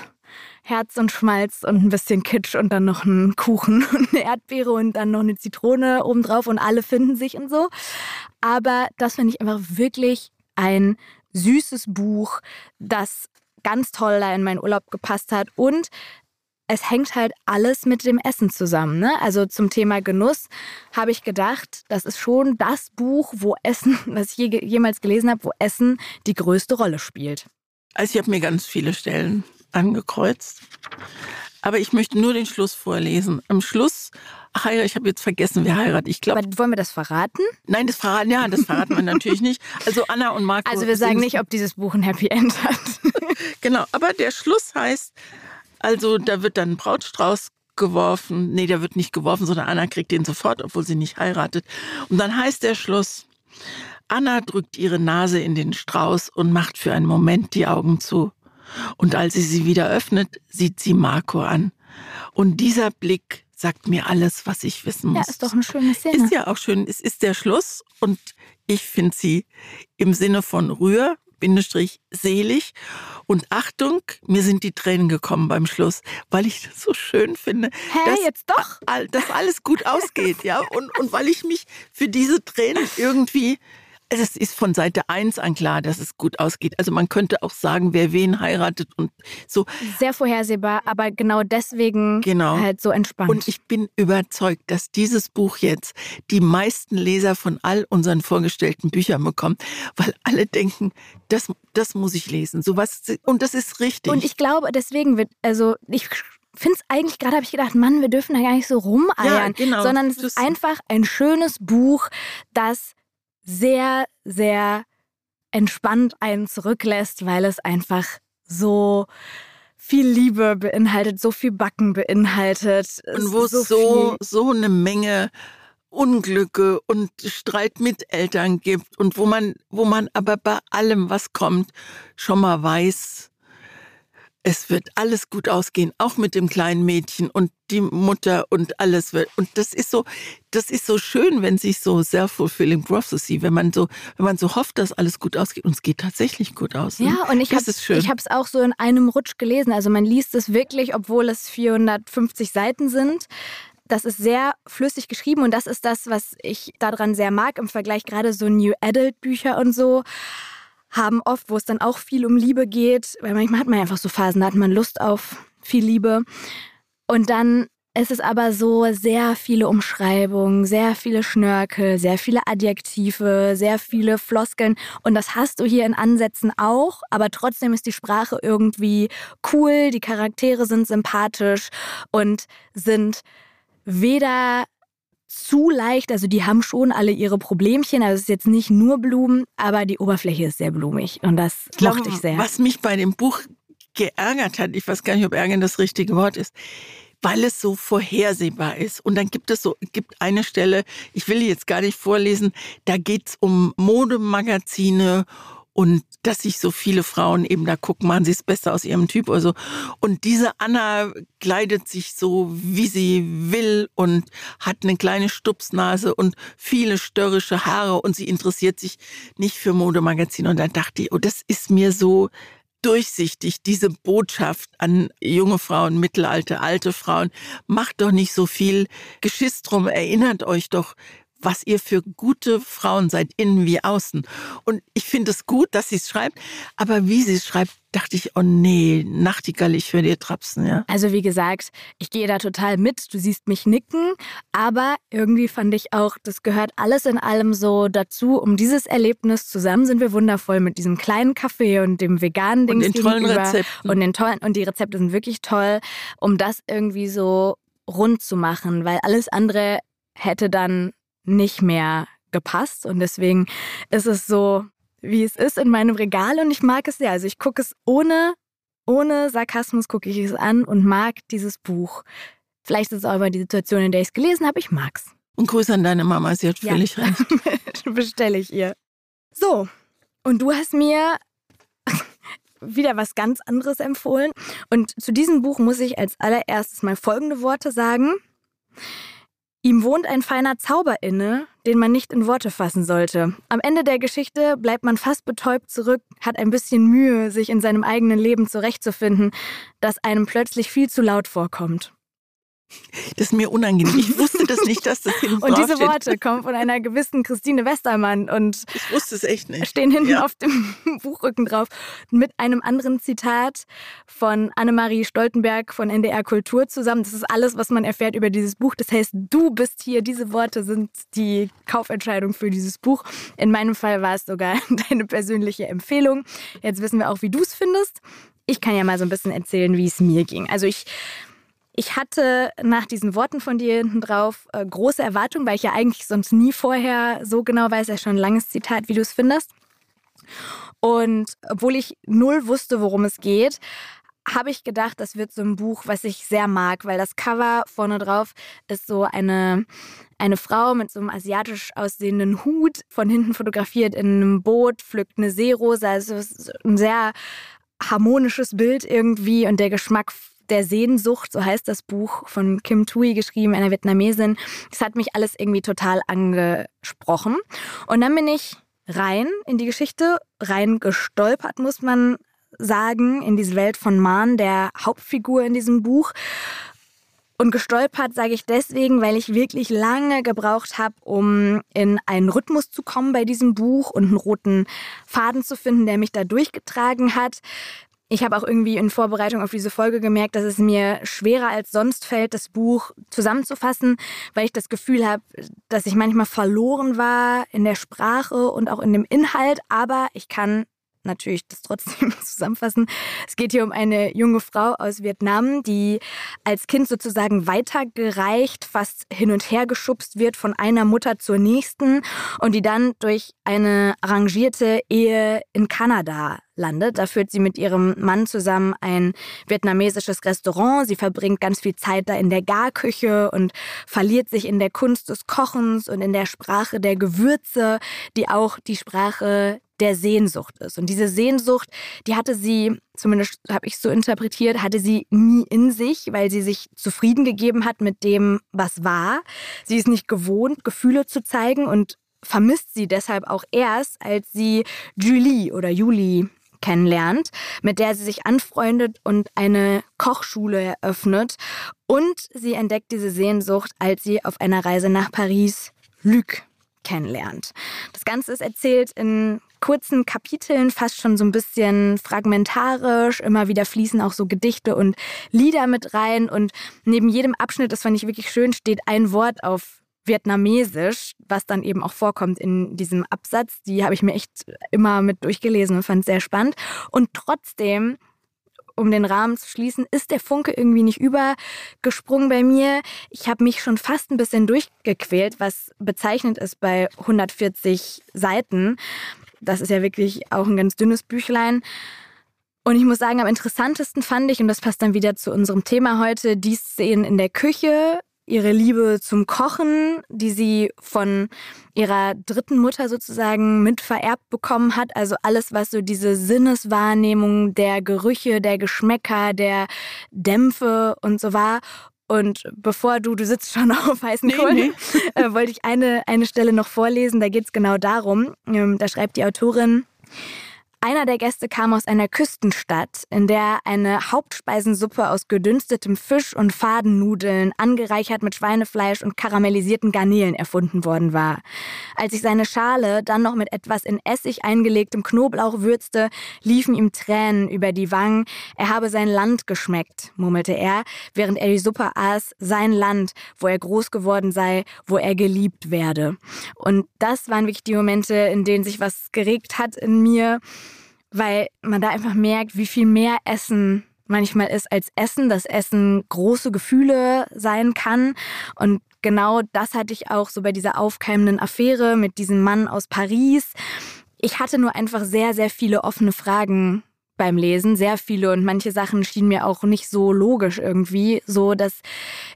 Herz und Schmalz und ein bisschen Kitsch und dann noch ein Kuchen [laughs] und eine Erdbeere und dann noch eine Zitrone obendrauf und alle finden sich und so. Aber das finde ich einfach wirklich ein süßes Buch, das ganz toll da in meinen Urlaub gepasst hat und es hängt halt alles mit dem Essen zusammen. Ne? Also zum Thema Genuss habe ich gedacht, das ist schon das Buch, wo Essen, [laughs] was ich je, jemals gelesen habe, wo Essen die größte Rolle spielt. Also ich habe mir ganz viele Stellen angekreuzt. Aber ich möchte nur den Schluss vorlesen. Am Schluss, ach ja, ich habe jetzt vergessen, wer heiratet. Ich glaube. Wollen wir das verraten? Nein, das verraten, ja, das verraten wir [laughs] natürlich nicht. Also Anna und Marco. Also wir sagen nicht, ob dieses Buch ein Happy End hat. [laughs] genau, aber der Schluss heißt, also da wird dann ein Brautstrauß geworfen. Nee, der wird nicht geworfen, sondern Anna kriegt den sofort, obwohl sie nicht heiratet. Und dann heißt der Schluss, Anna drückt ihre Nase in den Strauß und macht für einen Moment die Augen zu. Und als sie sie wieder öffnet, sieht sie Marco an. Und dieser Blick sagt mir alles, was ich wissen muss. Ja, ist doch eine schöne Szene. Ist ja auch schön. Es ist der Schluss und ich finde sie im Sinne von Rühr, Bindestrich, selig. Und Achtung, mir sind die Tränen gekommen beim Schluss, weil ich das so schön finde. Hä, dass, jetzt doch? Dass alles gut [laughs] ausgeht, ja. Und, und weil ich mich für diese Tränen irgendwie es ist von Seite 1 an klar, dass es gut ausgeht. Also man könnte auch sagen, wer wen heiratet und so. Sehr vorhersehbar, aber genau deswegen genau. halt so entspannt. Und ich bin überzeugt, dass dieses Buch jetzt die meisten Leser von all unseren vorgestellten Büchern bekommt, weil alle denken, das, das muss ich lesen. Sowas, und das ist richtig. Und ich glaube, deswegen wird, also ich finde es eigentlich, gerade habe ich gedacht, Mann, wir dürfen da gar nicht so rumeiern, ja, genau. sondern es ist einfach ein schönes Buch, das sehr, sehr entspannt einen zurücklässt, weil es einfach so viel Liebe beinhaltet, so viel Backen beinhaltet. Und wo es so, so, so eine Menge Unglücke und Streit mit Eltern gibt und wo man, wo man aber bei allem, was kommt, schon mal weiß, es wird alles gut ausgehen, auch mit dem kleinen Mädchen und die Mutter und alles wird. Und das ist so, das ist so schön, wenn sich so self-fulfilling prophecy, wenn man so, wenn man so hofft, dass alles gut ausgeht und es geht tatsächlich gut aus. Ne? Ja, und ich habe es auch so in einem Rutsch gelesen. Also man liest es wirklich, obwohl es 450 Seiten sind. das ist sehr flüssig geschrieben und das ist das, was ich daran sehr mag im Vergleich gerade so New Adult Bücher und so haben oft, wo es dann auch viel um Liebe geht, weil manchmal hat man einfach so Phasen, da hat man Lust auf viel Liebe. Und dann ist es aber so sehr viele Umschreibungen, sehr viele Schnörkel, sehr viele Adjektive, sehr viele Floskeln. Und das hast du hier in Ansätzen auch, aber trotzdem ist die Sprache irgendwie cool, die Charaktere sind sympathisch und sind weder zu leicht, also die haben schon alle ihre Problemchen, also es ist jetzt nicht nur Blumen, aber die Oberfläche ist sehr blumig und das ich mochte ich sehr. Was mich bei dem Buch geärgert hat, ich weiß gar nicht, ob ärgern das richtige Wort ist, weil es so vorhersehbar ist. Und dann gibt es so, gibt eine Stelle, ich will jetzt gar nicht vorlesen, da geht es um Modemagazine und dass sich so viele Frauen eben da gucken, machen sie es besser aus ihrem Typ oder so. Und diese Anna kleidet sich so, wie sie will und hat eine kleine Stupsnase und viele störrische Haare und sie interessiert sich nicht für Modemagazine. Und dann dachte ich, oh, das ist mir so durchsichtig, diese Botschaft an junge Frauen, mittelalte, alte Frauen. Macht doch nicht so viel Geschiss drum, erinnert euch doch, was ihr für gute Frauen seid, innen wie außen. Und ich finde es gut, dass sie es schreibt, aber wie sie es schreibt, dachte ich, oh nee, Nachtigall, ich höre dir trapsen, ja. Also wie gesagt, ich gehe da total mit, du siehst mich nicken, aber irgendwie fand ich auch, das gehört alles in allem so dazu, um dieses Erlebnis zusammen sind wir wundervoll mit diesem kleinen Kaffee und dem veganen Ding. Und den tollen Rezepten. Und den tollen, und die Rezepte sind wirklich toll, um das irgendwie so rund zu machen, weil alles andere hätte dann nicht mehr gepasst und deswegen ist es so, wie es ist in meinem Regal und ich mag es sehr. Also ich gucke es ohne, ohne Sarkasmus gucke ich es an und mag dieses Buch. Vielleicht ist es auch über die Situation, in der ich es gelesen habe. Ich mag's. Und Grüße an deine Mama, sie hat ja. völlig [laughs] recht. Bestelle ich ihr. So, und du hast mir [laughs] wieder was ganz anderes empfohlen. Und zu diesem Buch muss ich als allererstes mal folgende Worte sagen. Ihm wohnt ein feiner Zauber inne, den man nicht in Worte fassen sollte. Am Ende der Geschichte bleibt man fast betäubt zurück, hat ein bisschen Mühe, sich in seinem eigenen Leben zurechtzufinden, das einem plötzlich viel zu laut vorkommt. Das ist mir unangenehm. Ich wusste das nicht, dass das hinten Und diese Worte kommen von einer gewissen Christine Westermann und ich wusste es echt nicht. stehen hinten ja. auf dem [laughs] Buchrücken drauf mit einem anderen Zitat von Annemarie Stoltenberg von NDR Kultur zusammen. Das ist alles, was man erfährt über dieses Buch. Das heißt, du bist hier. Diese Worte sind die Kaufentscheidung für dieses Buch. In meinem Fall war es sogar [laughs] deine persönliche Empfehlung. Jetzt wissen wir auch, wie du es findest. Ich kann ja mal so ein bisschen erzählen, wie es mir ging. Also ich ich hatte nach diesen Worten von dir hinten drauf äh, große Erwartungen, weil ich ja eigentlich sonst nie vorher so genau weiß, ja schon ein langes Zitat, wie du es findest. Und obwohl ich null wusste, worum es geht, habe ich gedacht, das wird so ein Buch, was ich sehr mag, weil das Cover vorne drauf ist so eine, eine Frau mit so einem asiatisch aussehenden Hut, von hinten fotografiert in einem Boot, pflückt eine Seerose. Also ein sehr harmonisches Bild irgendwie und der Geschmack der Sehnsucht, so heißt das Buch von Kim Tui geschrieben, einer Vietnamesin. Das hat mich alles irgendwie total angesprochen. Und dann bin ich rein in die Geschichte, rein gestolpert, muss man sagen, in diese Welt von Man, der Hauptfigur in diesem Buch. Und gestolpert sage ich deswegen, weil ich wirklich lange gebraucht habe, um in einen Rhythmus zu kommen bei diesem Buch und einen roten Faden zu finden, der mich da durchgetragen hat. Ich habe auch irgendwie in Vorbereitung auf diese Folge gemerkt, dass es mir schwerer als sonst fällt, das Buch zusammenzufassen, weil ich das Gefühl habe, dass ich manchmal verloren war in der Sprache und auch in dem Inhalt, aber ich kann natürlich das trotzdem [laughs] zusammenfassen. Es geht hier um eine junge Frau aus Vietnam, die als Kind sozusagen weitergereicht, fast hin und her geschubst wird von einer Mutter zur nächsten und die dann durch eine arrangierte Ehe in Kanada landet. Da führt sie mit ihrem Mann zusammen ein vietnamesisches Restaurant. Sie verbringt ganz viel Zeit da in der Garküche und verliert sich in der Kunst des Kochens und in der Sprache der Gewürze, die auch die Sprache der Sehnsucht ist. Und diese Sehnsucht, die hatte sie, zumindest habe ich so interpretiert, hatte sie nie in sich, weil sie sich zufrieden gegeben hat mit dem, was war. Sie ist nicht gewohnt, Gefühle zu zeigen und vermisst sie deshalb auch erst, als sie Julie oder Julie kennenlernt, mit der sie sich anfreundet und eine Kochschule eröffnet. Und sie entdeckt diese Sehnsucht, als sie auf einer Reise nach Paris Luc kennenlernt. Das Ganze ist erzählt in kurzen Kapiteln, fast schon so ein bisschen fragmentarisch. Immer wieder fließen auch so Gedichte und Lieder mit rein. Und neben jedem Abschnitt, das fand ich wirklich schön, steht ein Wort auf Vietnamesisch, was dann eben auch vorkommt in diesem Absatz. Die habe ich mir echt immer mit durchgelesen und fand es sehr spannend. Und trotzdem um den Rahmen zu schließen, ist der Funke irgendwie nicht übergesprungen bei mir. Ich habe mich schon fast ein bisschen durchgequält, was bezeichnend ist bei 140 Seiten. Das ist ja wirklich auch ein ganz dünnes Büchlein. Und ich muss sagen, am interessantesten fand ich, und das passt dann wieder zu unserem Thema heute, die Szenen in der Küche, ihre Liebe zum Kochen, die sie von ihrer dritten Mutter sozusagen mitvererbt bekommen hat. Also alles, was so diese Sinneswahrnehmung der Gerüche, der Geschmäcker, der Dämpfe und so war. Und bevor du, du sitzt schon [laughs] auf heißen nee, Kohlen, nee. [laughs] äh, wollte ich eine, eine Stelle noch vorlesen. Da geht es genau darum. Ähm, da schreibt die Autorin, einer der Gäste kam aus einer Küstenstadt, in der eine Hauptspeisensuppe aus gedünstetem Fisch und Fadennudeln, angereichert mit Schweinefleisch und karamellisierten Garnelen erfunden worden war. Als ich seine Schale dann noch mit etwas in Essig eingelegtem Knoblauch würzte, liefen ihm Tränen über die Wangen. Er habe sein Land geschmeckt, murmelte er, während er die Suppe aß, sein Land, wo er groß geworden sei, wo er geliebt werde. Und das waren wirklich die Momente, in denen sich was geregt hat in mir weil man da einfach merkt, wie viel mehr Essen manchmal ist als Essen, dass Essen große Gefühle sein kann. Und genau das hatte ich auch so bei dieser aufkeimenden Affäre mit diesem Mann aus Paris. Ich hatte nur einfach sehr, sehr viele offene Fragen beim Lesen, sehr viele und manche Sachen schienen mir auch nicht so logisch irgendwie, so dass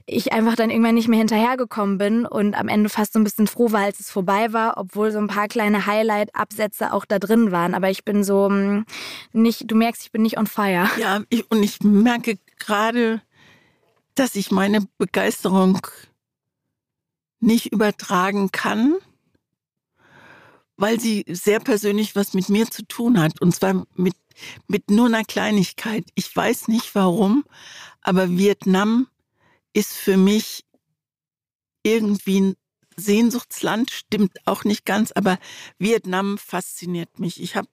ich einfach dann irgendwann nicht mehr hinterhergekommen bin und am Ende fast so ein bisschen froh war, als es vorbei war, obwohl so ein paar kleine Highlight-Absätze auch da drin waren. Aber ich bin so hm, nicht, du merkst, ich bin nicht on fire. Ja, ich, und ich merke gerade, dass ich meine Begeisterung nicht übertragen kann weil sie sehr persönlich was mit mir zu tun hat. Und zwar mit, mit nur einer Kleinigkeit. Ich weiß nicht warum, aber Vietnam ist für mich irgendwie ein Sehnsuchtsland, stimmt auch nicht ganz, aber Vietnam fasziniert mich. Ich habe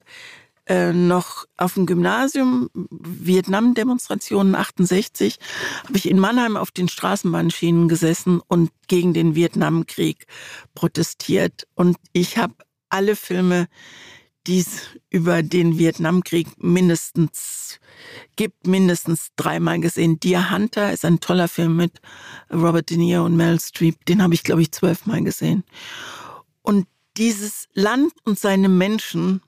äh, noch auf dem Gymnasium Vietnam-Demonstrationen 68 habe ich in Mannheim auf den Straßenbahnschienen gesessen und gegen den Vietnamkrieg protestiert und ich habe alle Filme, die es über den Vietnamkrieg mindestens gibt, mindestens dreimal gesehen. Deer Hunter ist ein toller Film mit Robert De Niro und Meryl Streep. Den habe ich, glaube ich, zwölfmal gesehen. Und dieses Land und seine Menschen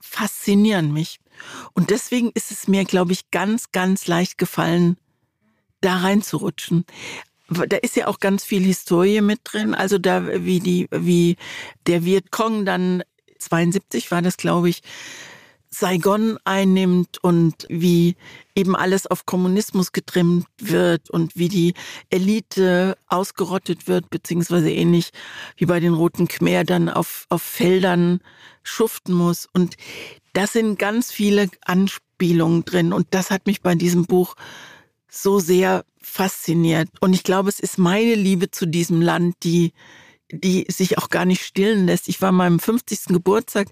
faszinieren mich. Und deswegen ist es mir, glaube ich, ganz, ganz leicht gefallen, da reinzurutschen da ist ja auch ganz viel Historie mit drin. Also da, wie die, wie der Vietcong dann 72 war das, glaube ich, Saigon einnimmt und wie eben alles auf Kommunismus getrimmt wird und wie die Elite ausgerottet wird, beziehungsweise ähnlich wie bei den Roten Khmer dann auf, auf Feldern schuften muss. Und das sind ganz viele Anspielungen drin. Und das hat mich bei diesem Buch so sehr fasziniert. Und ich glaube, es ist meine Liebe zu diesem Land, die, die sich auch gar nicht stillen lässt. Ich war meinem 50. Geburtstag,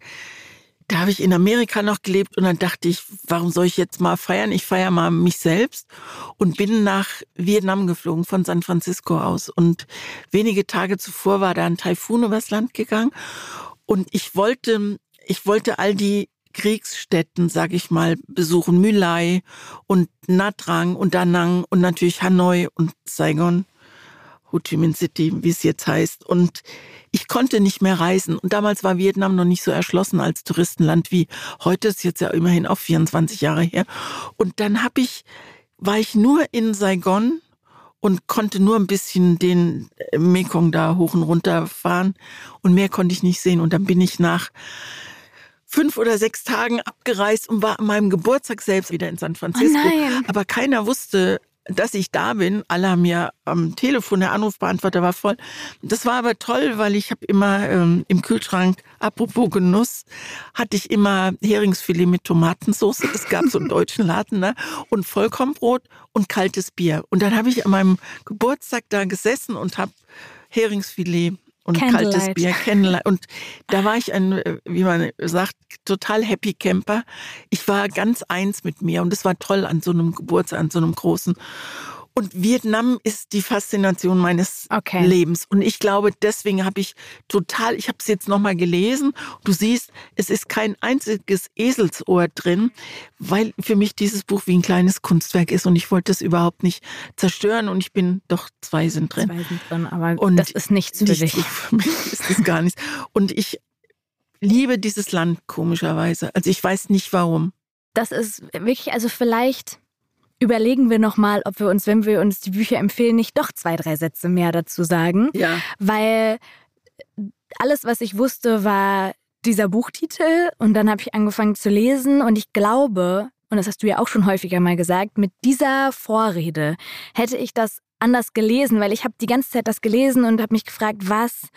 da habe ich in Amerika noch gelebt und dann dachte ich, warum soll ich jetzt mal feiern? Ich feiere mal mich selbst und bin nach Vietnam geflogen von San Francisco aus. Und wenige Tage zuvor war da ein Taifun übers Land gegangen und ich wollte, ich wollte all die Kriegsstätten, sag ich mal, besuchen. Mülai und Natrang und Da Nang und natürlich Hanoi und Saigon, Ho Chi Minh City, wie es jetzt heißt. Und ich konnte nicht mehr reisen. Und damals war Vietnam noch nicht so erschlossen als Touristenland wie heute. Ist jetzt ja immerhin auch 24 Jahre her. Und dann hab ich, war ich nur in Saigon und konnte nur ein bisschen den Mekong da hoch und runter fahren und mehr konnte ich nicht sehen. Und dann bin ich nach fünf oder sechs Tagen abgereist und war an meinem Geburtstag selbst wieder in San Francisco. Oh Aber keiner wusste, dass ich da bin. Alle haben ja am Telefon, der Anrufbeantworter war voll. Das war aber toll, weil ich habe immer ähm, im Kühlschrank, apropos Genuss, hatte ich immer Heringsfilet mit Tomatensauce. Es gab so einen [laughs] deutschen Laden, ne? Und Vollkornbrot und kaltes Bier. Und dann habe ich an meinem Geburtstag da gesessen und habe Heringsfilet und kaltes Bier kennenlernen. Und da war ich ein, wie man sagt, total happy Camper. Ich war ganz eins mit mir und es war toll an so einem Geburtstag, an so einem großen. Und Vietnam ist die Faszination meines okay. Lebens. Und ich glaube, deswegen habe ich total, ich habe es jetzt nochmal gelesen. Du siehst, es ist kein einziges Eselsohr drin, weil für mich dieses Buch wie ein kleines Kunstwerk ist. Und ich wollte es überhaupt nicht zerstören. Und ich bin, doch, zwei sind drin. Zwei sind drin, aber und das ist nichts für nichts, dich. Für mich ist das gar nichts. Und ich liebe dieses Land komischerweise. Also ich weiß nicht warum. Das ist wirklich, also vielleicht überlegen wir nochmal, ob wir uns, wenn wir uns die Bücher empfehlen, nicht doch zwei, drei Sätze mehr dazu sagen. Ja. Weil alles, was ich wusste, war dieser Buchtitel und dann habe ich angefangen zu lesen und ich glaube, und das hast du ja auch schon häufiger mal gesagt, mit dieser Vorrede hätte ich das anders gelesen, weil ich habe die ganze Zeit das gelesen und habe mich gefragt, was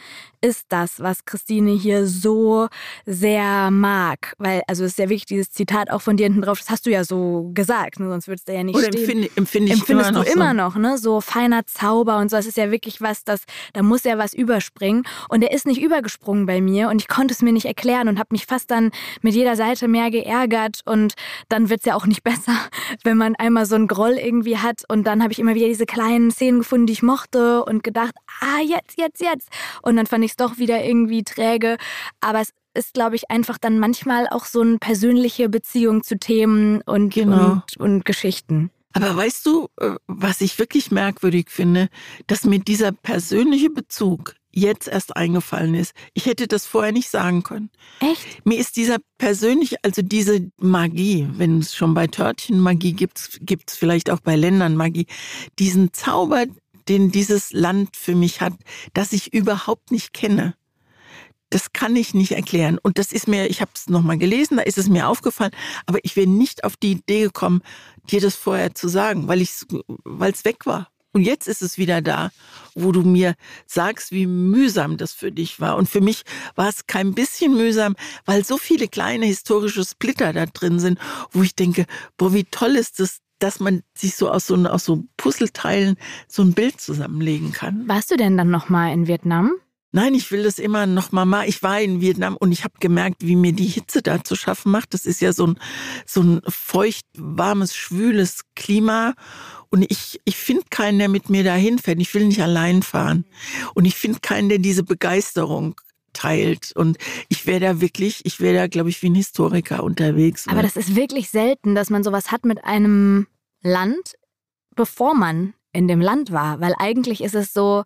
ist das, was Christine hier so sehr mag? Weil, also es ist ja wirklich dieses Zitat auch von dir hinten drauf, das hast du ja so gesagt, ne? sonst würdest du ja nicht Oder stehen. Empfinde, empfinde ich Empfindest immer du noch immer so. noch, ne? So feiner Zauber und so. Es ist ja wirklich was, das, da muss ja was überspringen. Und er ist nicht übergesprungen bei mir und ich konnte es mir nicht erklären und habe mich fast dann mit jeder Seite mehr geärgert und dann wird es ja auch nicht [laughs] besser, wenn man einmal so einen Groll irgendwie hat und dann habe ich immer wieder diese kleinen Szenen gefunden, die ich mochte und gedacht, ah, jetzt, jetzt, jetzt. Und dann fand ich es doch wieder irgendwie träge. Aber es ist, glaube ich, einfach dann manchmal auch so eine persönliche Beziehung zu Themen und, genau. und, und Geschichten. Aber weißt du, äh, was ich wirklich merkwürdig finde, dass mir dieser persönliche Bezug jetzt erst eingefallen ist. Ich hätte das vorher nicht sagen können. Echt? Mir ist dieser persönliche, also diese Magie, wenn es schon bei Törtchen Magie gibt, gibt es vielleicht auch bei Ländern Magie, diesen Zauber, den dieses Land für mich hat, das ich überhaupt nicht kenne. Das kann ich nicht erklären. Und das ist mir, ich habe es nochmal gelesen, da ist es mir aufgefallen, aber ich wäre nicht auf die Idee gekommen, dir das vorher zu sagen, weil es weg war. Und jetzt ist es wieder da, wo du mir sagst, wie mühsam das für dich war. Und für mich war es kein bisschen mühsam, weil so viele kleine historische Splitter da drin sind, wo ich denke, boah, wie toll ist das, dass man sich so aus so, aus so Puzzleteilen so ein Bild zusammenlegen kann. Warst du denn dann nochmal in Vietnam? Nein, ich will das immer noch mal mal. Ich war in Vietnam und ich habe gemerkt, wie mir die Hitze da zu schaffen macht. Das ist ja so ein so ein feucht, warmes, schwüles Klima und ich ich finde keinen, der mit mir dahin fährt. Ich will nicht allein fahren und ich finde keinen, der diese Begeisterung teilt. Und ich wäre da wirklich, ich wäre da, glaube ich, wie ein Historiker unterwegs. Aber das ist wirklich selten, dass man sowas hat mit einem Land, bevor man in dem Land war. Weil eigentlich ist es so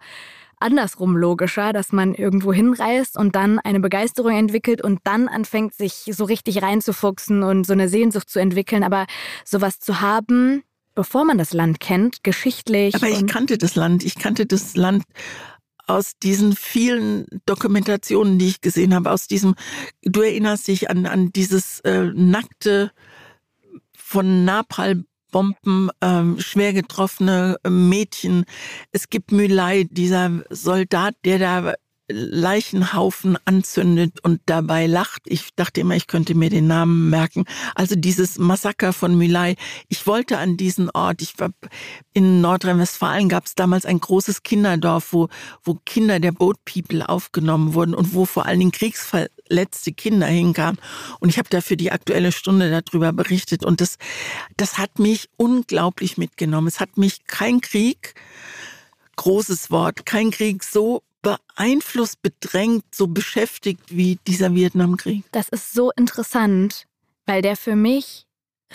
andersrum logischer, dass man irgendwo hinreist und dann eine Begeisterung entwickelt und dann anfängt, sich so richtig reinzufuchsen und so eine Sehnsucht zu entwickeln. Aber sowas zu haben, bevor man das Land kennt, geschichtlich. Aber ich kannte das Land. Ich kannte das Land aus diesen vielen Dokumentationen, die ich gesehen habe, aus diesem, du erinnerst dich an, an dieses äh, nackte von Napalmbomben ähm, schwer getroffene Mädchen. Es gibt Mülei, dieser Soldat, der da Leichenhaufen anzündet und dabei lacht. Ich dachte immer, ich könnte mir den Namen merken. Also dieses Massaker von Mülei. Ich wollte an diesen Ort. Ich war in Nordrhein-Westfalen gab es damals ein großes Kinderdorf, wo, wo Kinder der Boat People aufgenommen wurden und wo vor allen Dingen kriegsverletzte Kinder hinkamen. Und ich habe da für die aktuelle Stunde darüber berichtet. Und das, das hat mich unglaublich mitgenommen. Es hat mich kein Krieg, großes Wort, kein Krieg so beeinflusst, bedrängt, so beschäftigt wie dieser Vietnamkrieg? Das ist so interessant, weil der für mich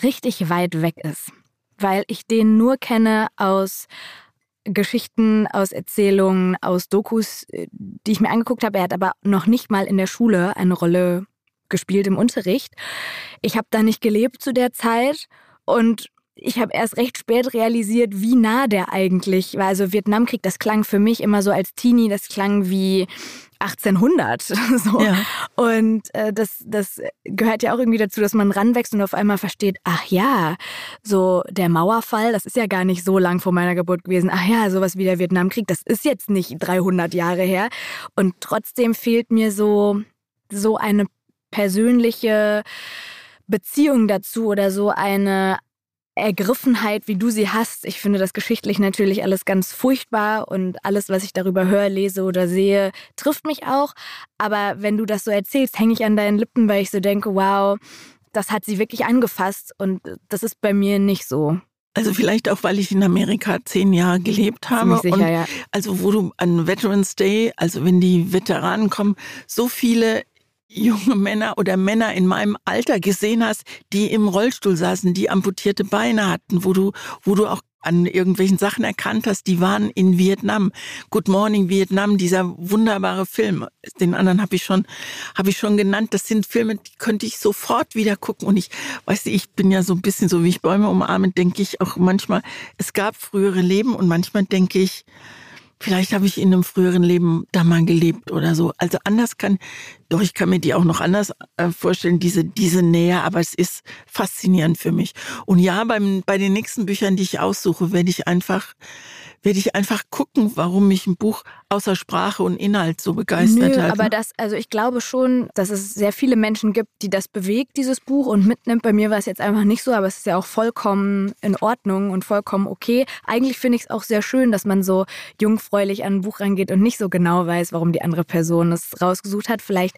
richtig weit weg ist. Weil ich den nur kenne aus Geschichten, aus Erzählungen, aus Dokus, äh, die ich mir angeguckt habe. Er hat aber noch nicht mal in der Schule eine Rolle gespielt im Unterricht. Ich habe da nicht gelebt zu der Zeit und ich habe erst recht spät realisiert, wie nah der eigentlich war. Also Vietnamkrieg, das klang für mich immer so als Teenie, das klang wie 1800. [laughs] So. Ja. Und äh, das, das gehört ja auch irgendwie dazu, dass man ranwächst und auf einmal versteht, ach ja, so der Mauerfall, das ist ja gar nicht so lang vor meiner Geburt gewesen. Ach ja, sowas wie der Vietnamkrieg, das ist jetzt nicht 300 Jahre her. Und trotzdem fehlt mir so, so eine persönliche Beziehung dazu oder so eine Ergriffenheit, wie du sie hast. Ich finde das geschichtlich natürlich alles ganz furchtbar und alles, was ich darüber höre, lese oder sehe, trifft mich auch. Aber wenn du das so erzählst, hänge ich an deinen Lippen, weil ich so denke, wow, das hat sie wirklich angefasst und das ist bei mir nicht so. Also vielleicht auch, weil ich in Amerika zehn Jahre gelebt habe. Sicher, und ja. Also wo du an Veterans Day, also wenn die Veteranen kommen, so viele junge Männer oder Männer in meinem Alter gesehen hast, die im Rollstuhl saßen, die amputierte Beine hatten, wo du, wo du auch an irgendwelchen Sachen erkannt hast, die waren in Vietnam. Good Morning Vietnam, dieser wunderbare Film. Den anderen habe ich schon, habe ich schon genannt. Das sind Filme, die könnte ich sofort wieder gucken. Und ich, weiß ich bin ja so ein bisschen so, wie ich Bäume umarme, denke ich auch manchmal, es gab frühere Leben und manchmal denke ich, Vielleicht habe ich in einem früheren Leben da mal gelebt oder so. Also anders kann, doch ich kann mir die auch noch anders äh, vorstellen, diese, diese Nähe, aber es ist faszinierend für mich. Und ja, beim, bei den nächsten Büchern, die ich aussuche, werde ich einfach werde ich einfach gucken, warum mich ein Buch außer Sprache und Inhalt so begeistert Nö, hat. Aber das, also ich glaube schon, dass es sehr viele Menschen gibt, die das bewegt, dieses Buch und mitnimmt. Bei mir war es jetzt einfach nicht so, aber es ist ja auch vollkommen in Ordnung und vollkommen okay. Eigentlich finde ich es auch sehr schön, dass man so jungfräulich an ein Buch rangeht und nicht so genau weiß, warum die andere Person es rausgesucht hat. Vielleicht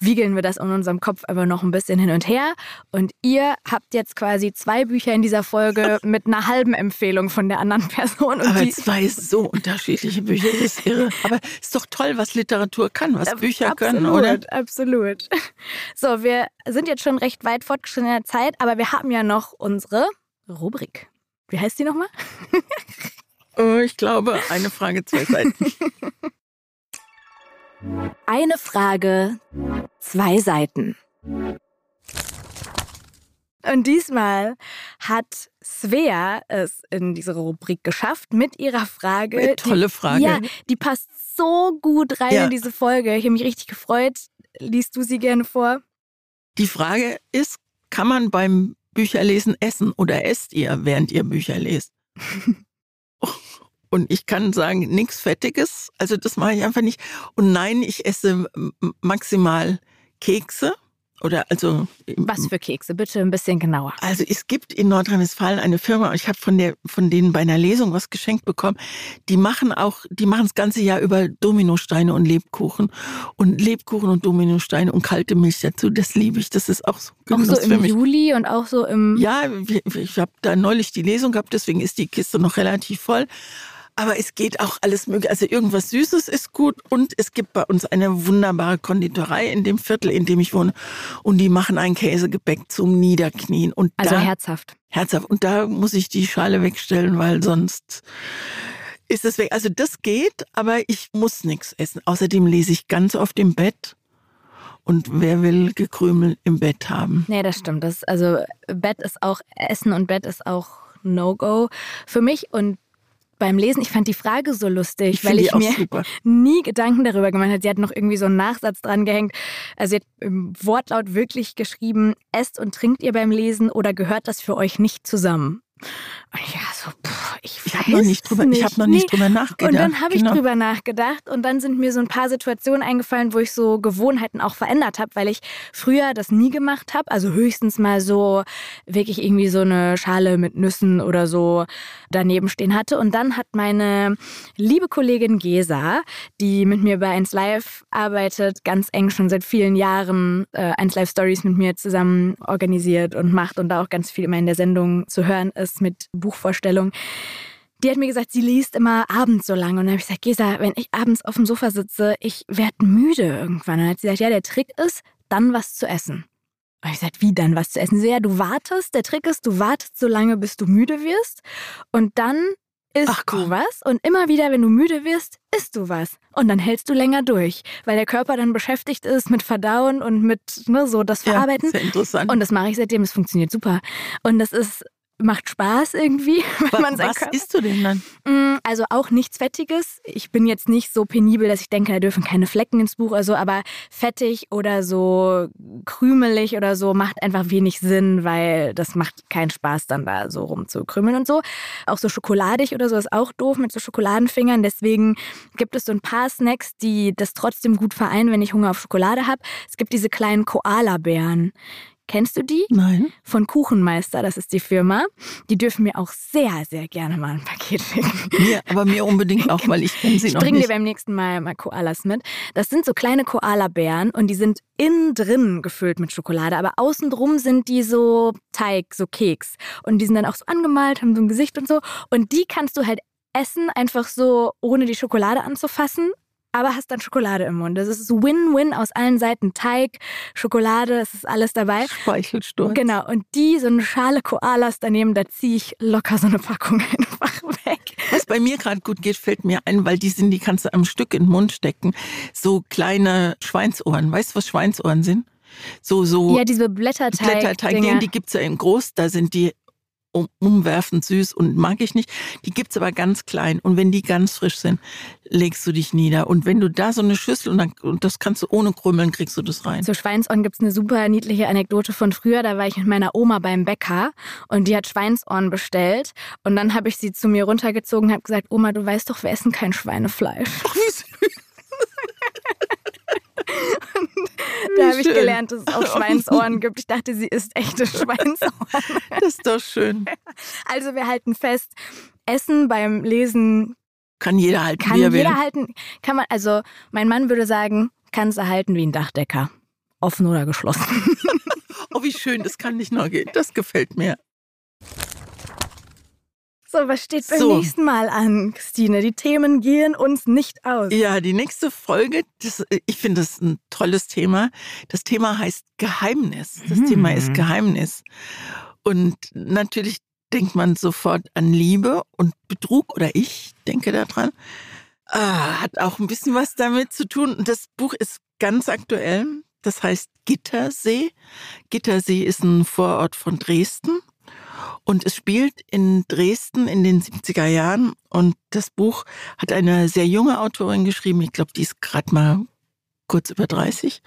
wiegeln wir das in unserem Kopf aber noch ein bisschen hin und her. Und ihr habt jetzt quasi zwei Bücher in dieser Folge [laughs] mit einer halben Empfehlung von der anderen Person. Und aber zwei so unterschiedliche Bücher, das ist irre. Aber es ist doch toll, was Literatur kann, was Bücher absolut, können, oder? Absolut. [laughs] So, wir sind jetzt schon recht weit fortgeschritten in der Zeit, aber wir haben ja noch unsere Rubrik. Wie heißt die nochmal? oh, [laughs] ich glaube, eine Frage, zwei Seiten. Eine Frage, zwei Seiten. Und diesmal hat Svea es in diese Rubrik geschafft mit ihrer Frage. Eine tolle Frage. Die, ja, die passt so gut rein ja. in diese Folge. Ich habe mich richtig gefreut. Liest du sie gerne vor? Die Frage ist, kann man beim Bücherlesen essen oder esst ihr, während ihr Bücher lest? [laughs] Und ich kann sagen, nichts Fettiges. Also das mache ich einfach nicht. Und nein, ich esse maximal Kekse. Oder also. Was für Kekse? Bitte ein bisschen genauer. Also es gibt in Nordrhein-Westfalen eine Firma, ich habe von der, von denen bei einer Lesung was geschenkt bekommen. Die machen auch, die machen das ganze Jahr über Dominosteine und Lebkuchen. Und Lebkuchen und Dominosteine und kalte Milch dazu, das liebe ich. Das ist auch so Auch so im Juli und auch so im. Ja, ich habe da neulich die Lesung gehabt, deswegen ist die Kiste noch relativ voll. Aber es geht auch alles mögliche. Also irgendwas Süßes ist gut und es gibt bei uns eine wunderbare Konditorei in dem Viertel, in dem ich wohne. Und die machen ein Käsegebäck zum Niederknien. Und also da, herzhaft. Herzhaft. Und da muss ich die Schale wegstellen, weil sonst ist es weg. Also das geht, aber ich muss nichts essen. Außerdem lese ich ganz oft im Bett. Und wer will gekrümelt im Bett haben? Nee, das stimmt. Das, also Bett ist auch, Essen und Bett ist auch No-Go für mich. Und beim Lesen, ich fand die Frage so lustig, ich weil ich mir super. [laughs] nie Gedanken darüber gemacht habe. Sie hat noch irgendwie so einen Nachsatz dran gehängt. Also sie hat im Wortlaut wirklich geschrieben, esst und trinkt ihr beim Lesen oder gehört das für euch nicht zusammen? Ja, so, pff, ich, ich habe noch nicht drüber, nicht. ich habe noch nicht nee. drüber nachgedacht. Und dann habe ich genau. drüber nachgedacht und dann sind mir so ein paar Situationen eingefallen, wo ich so Gewohnheiten auch verändert habe, weil ich früher das nie gemacht habe. Also höchstens mal so wirklich irgendwie so eine Schale mit Nüssen oder so daneben stehen hatte. Und dann hat meine liebe Kollegin Gesa, die mit mir bei 1 Live arbeitet, ganz eng schon seit vielen Jahren äh, 1 Live Stories mit mir zusammen organisiert und macht und da auch ganz viel immer in der Sendung zu hören ist ist mit Buchvorstellung. Die hat mir gesagt, sie liest immer abends so lange. Und dann habe ich gesagt, Gesa, wenn ich abends auf dem Sofa sitze, ich werde müde irgendwann. Und dann hat sie gesagt, ja, der Trick ist, dann was zu essen. Und ich gesagt, wie dann was zu essen? Sie, ja, du wartest, der Trick ist, du wartest so lange, bis du müde wirst. Und dann isst Ach, du was. Und immer wieder, wenn du müde wirst, isst du was. Und dann hältst du länger durch, weil der Körper dann beschäftigt ist mit Verdauen und mit ne, so das Verarbeiten. Ja, sehr interessant. Und das mache ich seitdem, es funktioniert super. Und das ist macht Spaß irgendwie. [laughs] Wenn man was Körper... isst du denn dann? Mm, also auch nichts Fettiges. Ich bin jetzt nicht so penibel, dass ich denke, da dürfen keine Flecken ins Buch oder so, aber fettig oder so krümelig oder so macht einfach wenig Sinn, weil das macht keinen Spaß, dann da so rumzukrümeln und so. Auch so schokoladig oder so ist auch doof mit so Schokoladenfingern. Deswegen gibt es so ein paar Snacks, die das trotzdem gut vereinen, wenn ich Hunger auf Schokolade habe. Es gibt diese kleinen Koala-Bären. Kennst du die? Nein. Von Kuchenmeister, das ist die Firma. Die dürfen mir auch sehr, sehr gerne mal ein Paket schicken. Mir, aber mir unbedingt auch, weil ich kenne sie ich noch nicht. Ich bringe dir beim nächsten Mal mal Koalas mit. Das sind so kleine Koalabären und die sind innen drin gefüllt mit Schokolade, aber außen drum sind die so Teig, so Keks. Und die sind dann auch so angemalt, haben so ein Gesicht und so. Und die kannst du halt essen, einfach so, ohne die Schokolade anzufassen aber hast dann Schokolade im Mund. Das ist Win-Win aus allen Seiten. Teig, Schokolade, es ist alles dabei. Speichelsturz. Genau. Und die, so eine Schale Koalas daneben, da ziehe ich locker so eine Packung [laughs] einfach weg. Was bei mir gerade gut geht, fällt mir ein, weil die sind, die kannst du am Stück in den Mund stecken. So kleine Schweinsohren. Weißt du, was Schweinsohren sind? So, so. Ja, diese Blätterteig. Blätterteig, die gibt es ja in groß, da sind die um, umwerfend süß und mag ich nicht. Die gibt's aber ganz klein. Und wenn die ganz frisch sind, legst du dich nieder. Und wenn du da so eine Schüssel und, dann, und das kannst du ohne Krümmeln, kriegst du das rein. Zu Schweinsohren gibt's eine super niedliche Anekdote von früher. Da war ich mit meiner Oma beim Bäcker und die hat Schweinsohren bestellt. Und dann habe ich sie zu mir runtergezogen und habe gesagt, Oma, du weißt doch, wir essen kein Schweinefleisch. Ach, wie süß. Da habe ich gelernt, dass es auch [laughs] Schweinsohren gibt. Ich dachte, sie isst echte [laughs] Schweinsohren. Das ist doch schön. Also wir halten fest, Essen beim Lesen kann jeder halten. Kann jeder will. halten. Kann man, also mein Mann würde sagen, kannst du halten wie ein Dachdecker. Offen oder geschlossen. [laughs] oh, wie schön, das kann nicht nur gehen. Das gefällt mir. So, was steht beim so. nächsten Mal an, Christine? Die Themen gehen uns nicht aus. Ja, die nächste Folge, das, ich finde das ein tolles Thema. Das Thema heißt Geheimnis. Das hm. Thema ist Geheimnis. Und natürlich denkt man sofort an Liebe und Betrug oder ich denke daran. Ah, hat auch ein bisschen was damit zu tun. Das Buch ist ganz aktuell. Das heißt Gittersee. Gittersee ist ein Vorort von Dresden. Und es spielt in Dresden in den 70er Jahren. Und das Buch hat eine sehr junge Autorin geschrieben. Ich glaube, die ist gerade mal kurz über 30.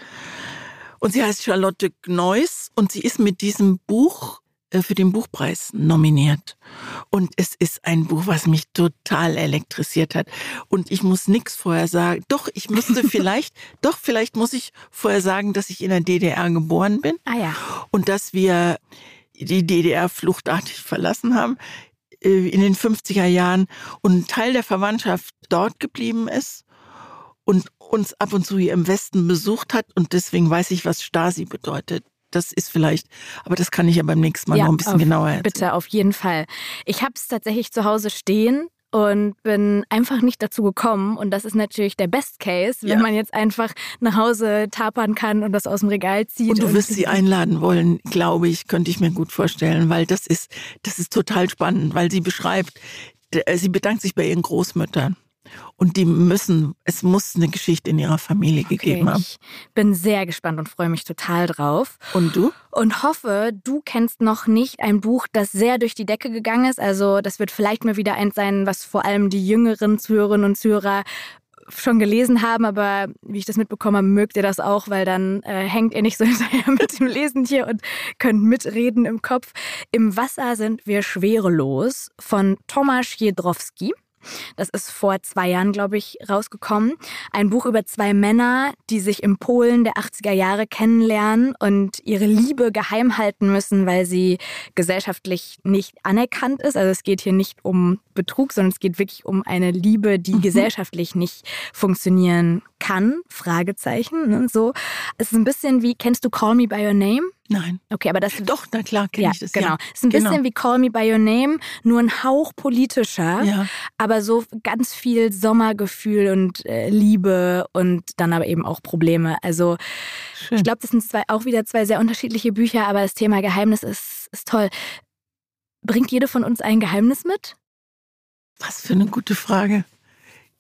Und sie heißt Charlotte Gneuss und sie ist mit diesem Buch äh, für den Buchpreis nominiert. Und es ist ein Buch, was mich total elektrisiert hat. Und ich muss nichts vorher sagen. Doch, ich müsste [laughs] vielleicht, doch, vielleicht muss ich vorher sagen, dass ich in der DDR geboren bin. Ah ja. Und dass wir die DDR fluchtartig verlassen haben äh, in den 50er Jahren und ein Teil der Verwandtschaft dort geblieben ist und uns ab und zu hier im Westen besucht hat und deswegen weiß ich, was Stasi bedeutet. Das ist vielleicht, aber das kann ich ja beim nächsten Mal ja, noch ein bisschen auf, genauer erzählen. Bitte, auf jeden Fall. Ich habe es tatsächlich zu Hause stehen und bin einfach nicht dazu gekommen. Und das ist natürlich der Best Case, wenn ja. man jetzt einfach nach Hause tapern kann und das aus dem Regal zieht. Und du wirst sie [laughs] einladen wollen, glaube ich, könnte ich mir gut vorstellen, weil das ist, das ist total spannend, weil sie beschreibt, sie bedankt sich bei ihren Großmüttern. Und die müssen, es muss eine Geschichte in ihrer Familie okay, gegeben haben. Ich bin sehr gespannt und freue mich total drauf. Und du? Und hoffe, du kennst noch nicht ein Buch, das sehr durch die Decke gegangen ist. Also das wird vielleicht mal wieder eins sein, was vor allem die jüngeren Zuhörerinnen und Zuhörer schon gelesen haben, aber wie ich das mitbekommen habe, mögt ihr das auch, weil dann äh, hängt ihr nicht so [laughs] hinterher mit dem Lesen hier und könnt mitreden im Kopf. Im Wasser sind wir schwerelos von Tomasz Jedrowski. Das ist vor zwei Jahren, glaube ich, rausgekommen. Ein Buch über zwei Männer, die sich in Polen der 80er Jahre kennenlernen und ihre Liebe geheim halten müssen, weil sie gesellschaftlich nicht anerkannt ist. Also es geht hier nicht um Betrug, sondern es geht wirklich um eine Liebe, die mhm. gesellschaftlich nicht funktionieren kann. Fragezeichen. Ne? So. Es ist ein bisschen wie, kennst du Call Me By Your Name? Nein. Okay, aber das. [laughs] Doch, na klar, kenne ja, ich das. Genau. Ja. Es ist ein genau. bisschen wie Call Me By Your Name, nur ein Hauch politischer, ja. aber so ganz viel Sommergefühl und äh, Liebe und dann aber eben auch Probleme. Also Schön. ich glaube, das sind zwei, auch wieder zwei sehr unterschiedliche Bücher, aber das Thema Geheimnis ist, ist toll. Bringt jede von uns ein Geheimnis mit? Was für eine gute Frage.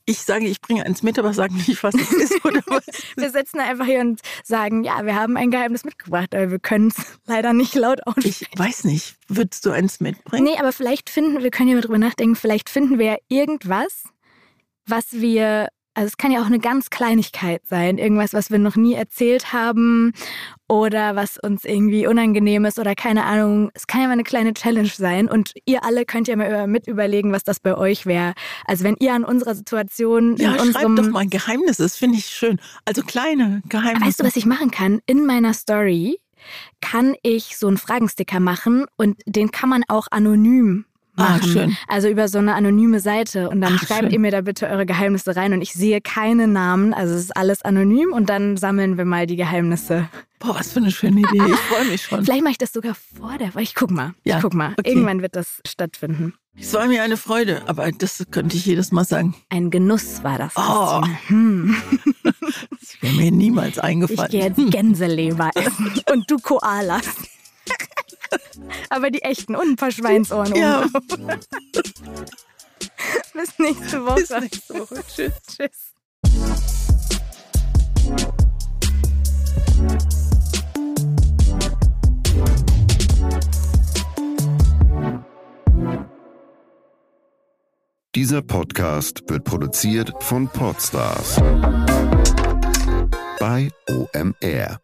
Ich sage, ich bringe eins mit, aber sage nicht, was es ist oder was. [laughs] wir sitzen einfach hier und sagen, ja, wir haben ein Geheimnis mitgebracht, aber wir können es leider nicht laut aussprechen. Ich weiß nicht, würdest du eins mitbringen? Nee, aber vielleicht finden, wir können ja drüber nachdenken, vielleicht finden wir ja irgendwas, was wir also es kann ja auch eine ganz Kleinigkeit sein, irgendwas, was wir noch nie erzählt haben oder was uns irgendwie unangenehm ist oder keine Ahnung. Es kann ja mal eine kleine Challenge sein und ihr alle könnt ja mal mit überlegen, was das bei euch wäre. Also wenn ihr an unserer Situation ja, in unserem schreibt doch mal ein Geheimnis, das finde ich schön. Also kleine Geheimnisse. Weißt du, was ich machen kann? In meiner Story kann ich so einen Fragensticker machen und den kann man auch anonym machen. Ah, schön. Also über so eine anonyme Seite. Und dann Ach, schreibt schön. ihr mir da bitte eure Geheimnisse rein und ich sehe keine Namen. Also es ist alles anonym und dann sammeln wir mal die Geheimnisse. Boah, was für eine schöne Idee. Ich freue mich schon. [laughs] Vielleicht mache ich das sogar vor der Woche. Ich guck mal. Ja, Ich guck mal. okay. Irgendwann wird das stattfinden. Es war mir eine Freude, aber das könnte ich jedes Mal sagen. Ein Genuss war das. Oh. Hm. [laughs] Das wäre mir niemals Ich eingefallen. gehe jetzt Gänseleber essen [laughs] und du Koalas. [laughs] Aber die echten und ein paar Schweinsohren Ja. oben. [laughs] Bis nächste Woche. Bis nächste Woche. [laughs] Tschüss. Tschüss. Dieser Podcast wird produziert von Podstars bei OMR.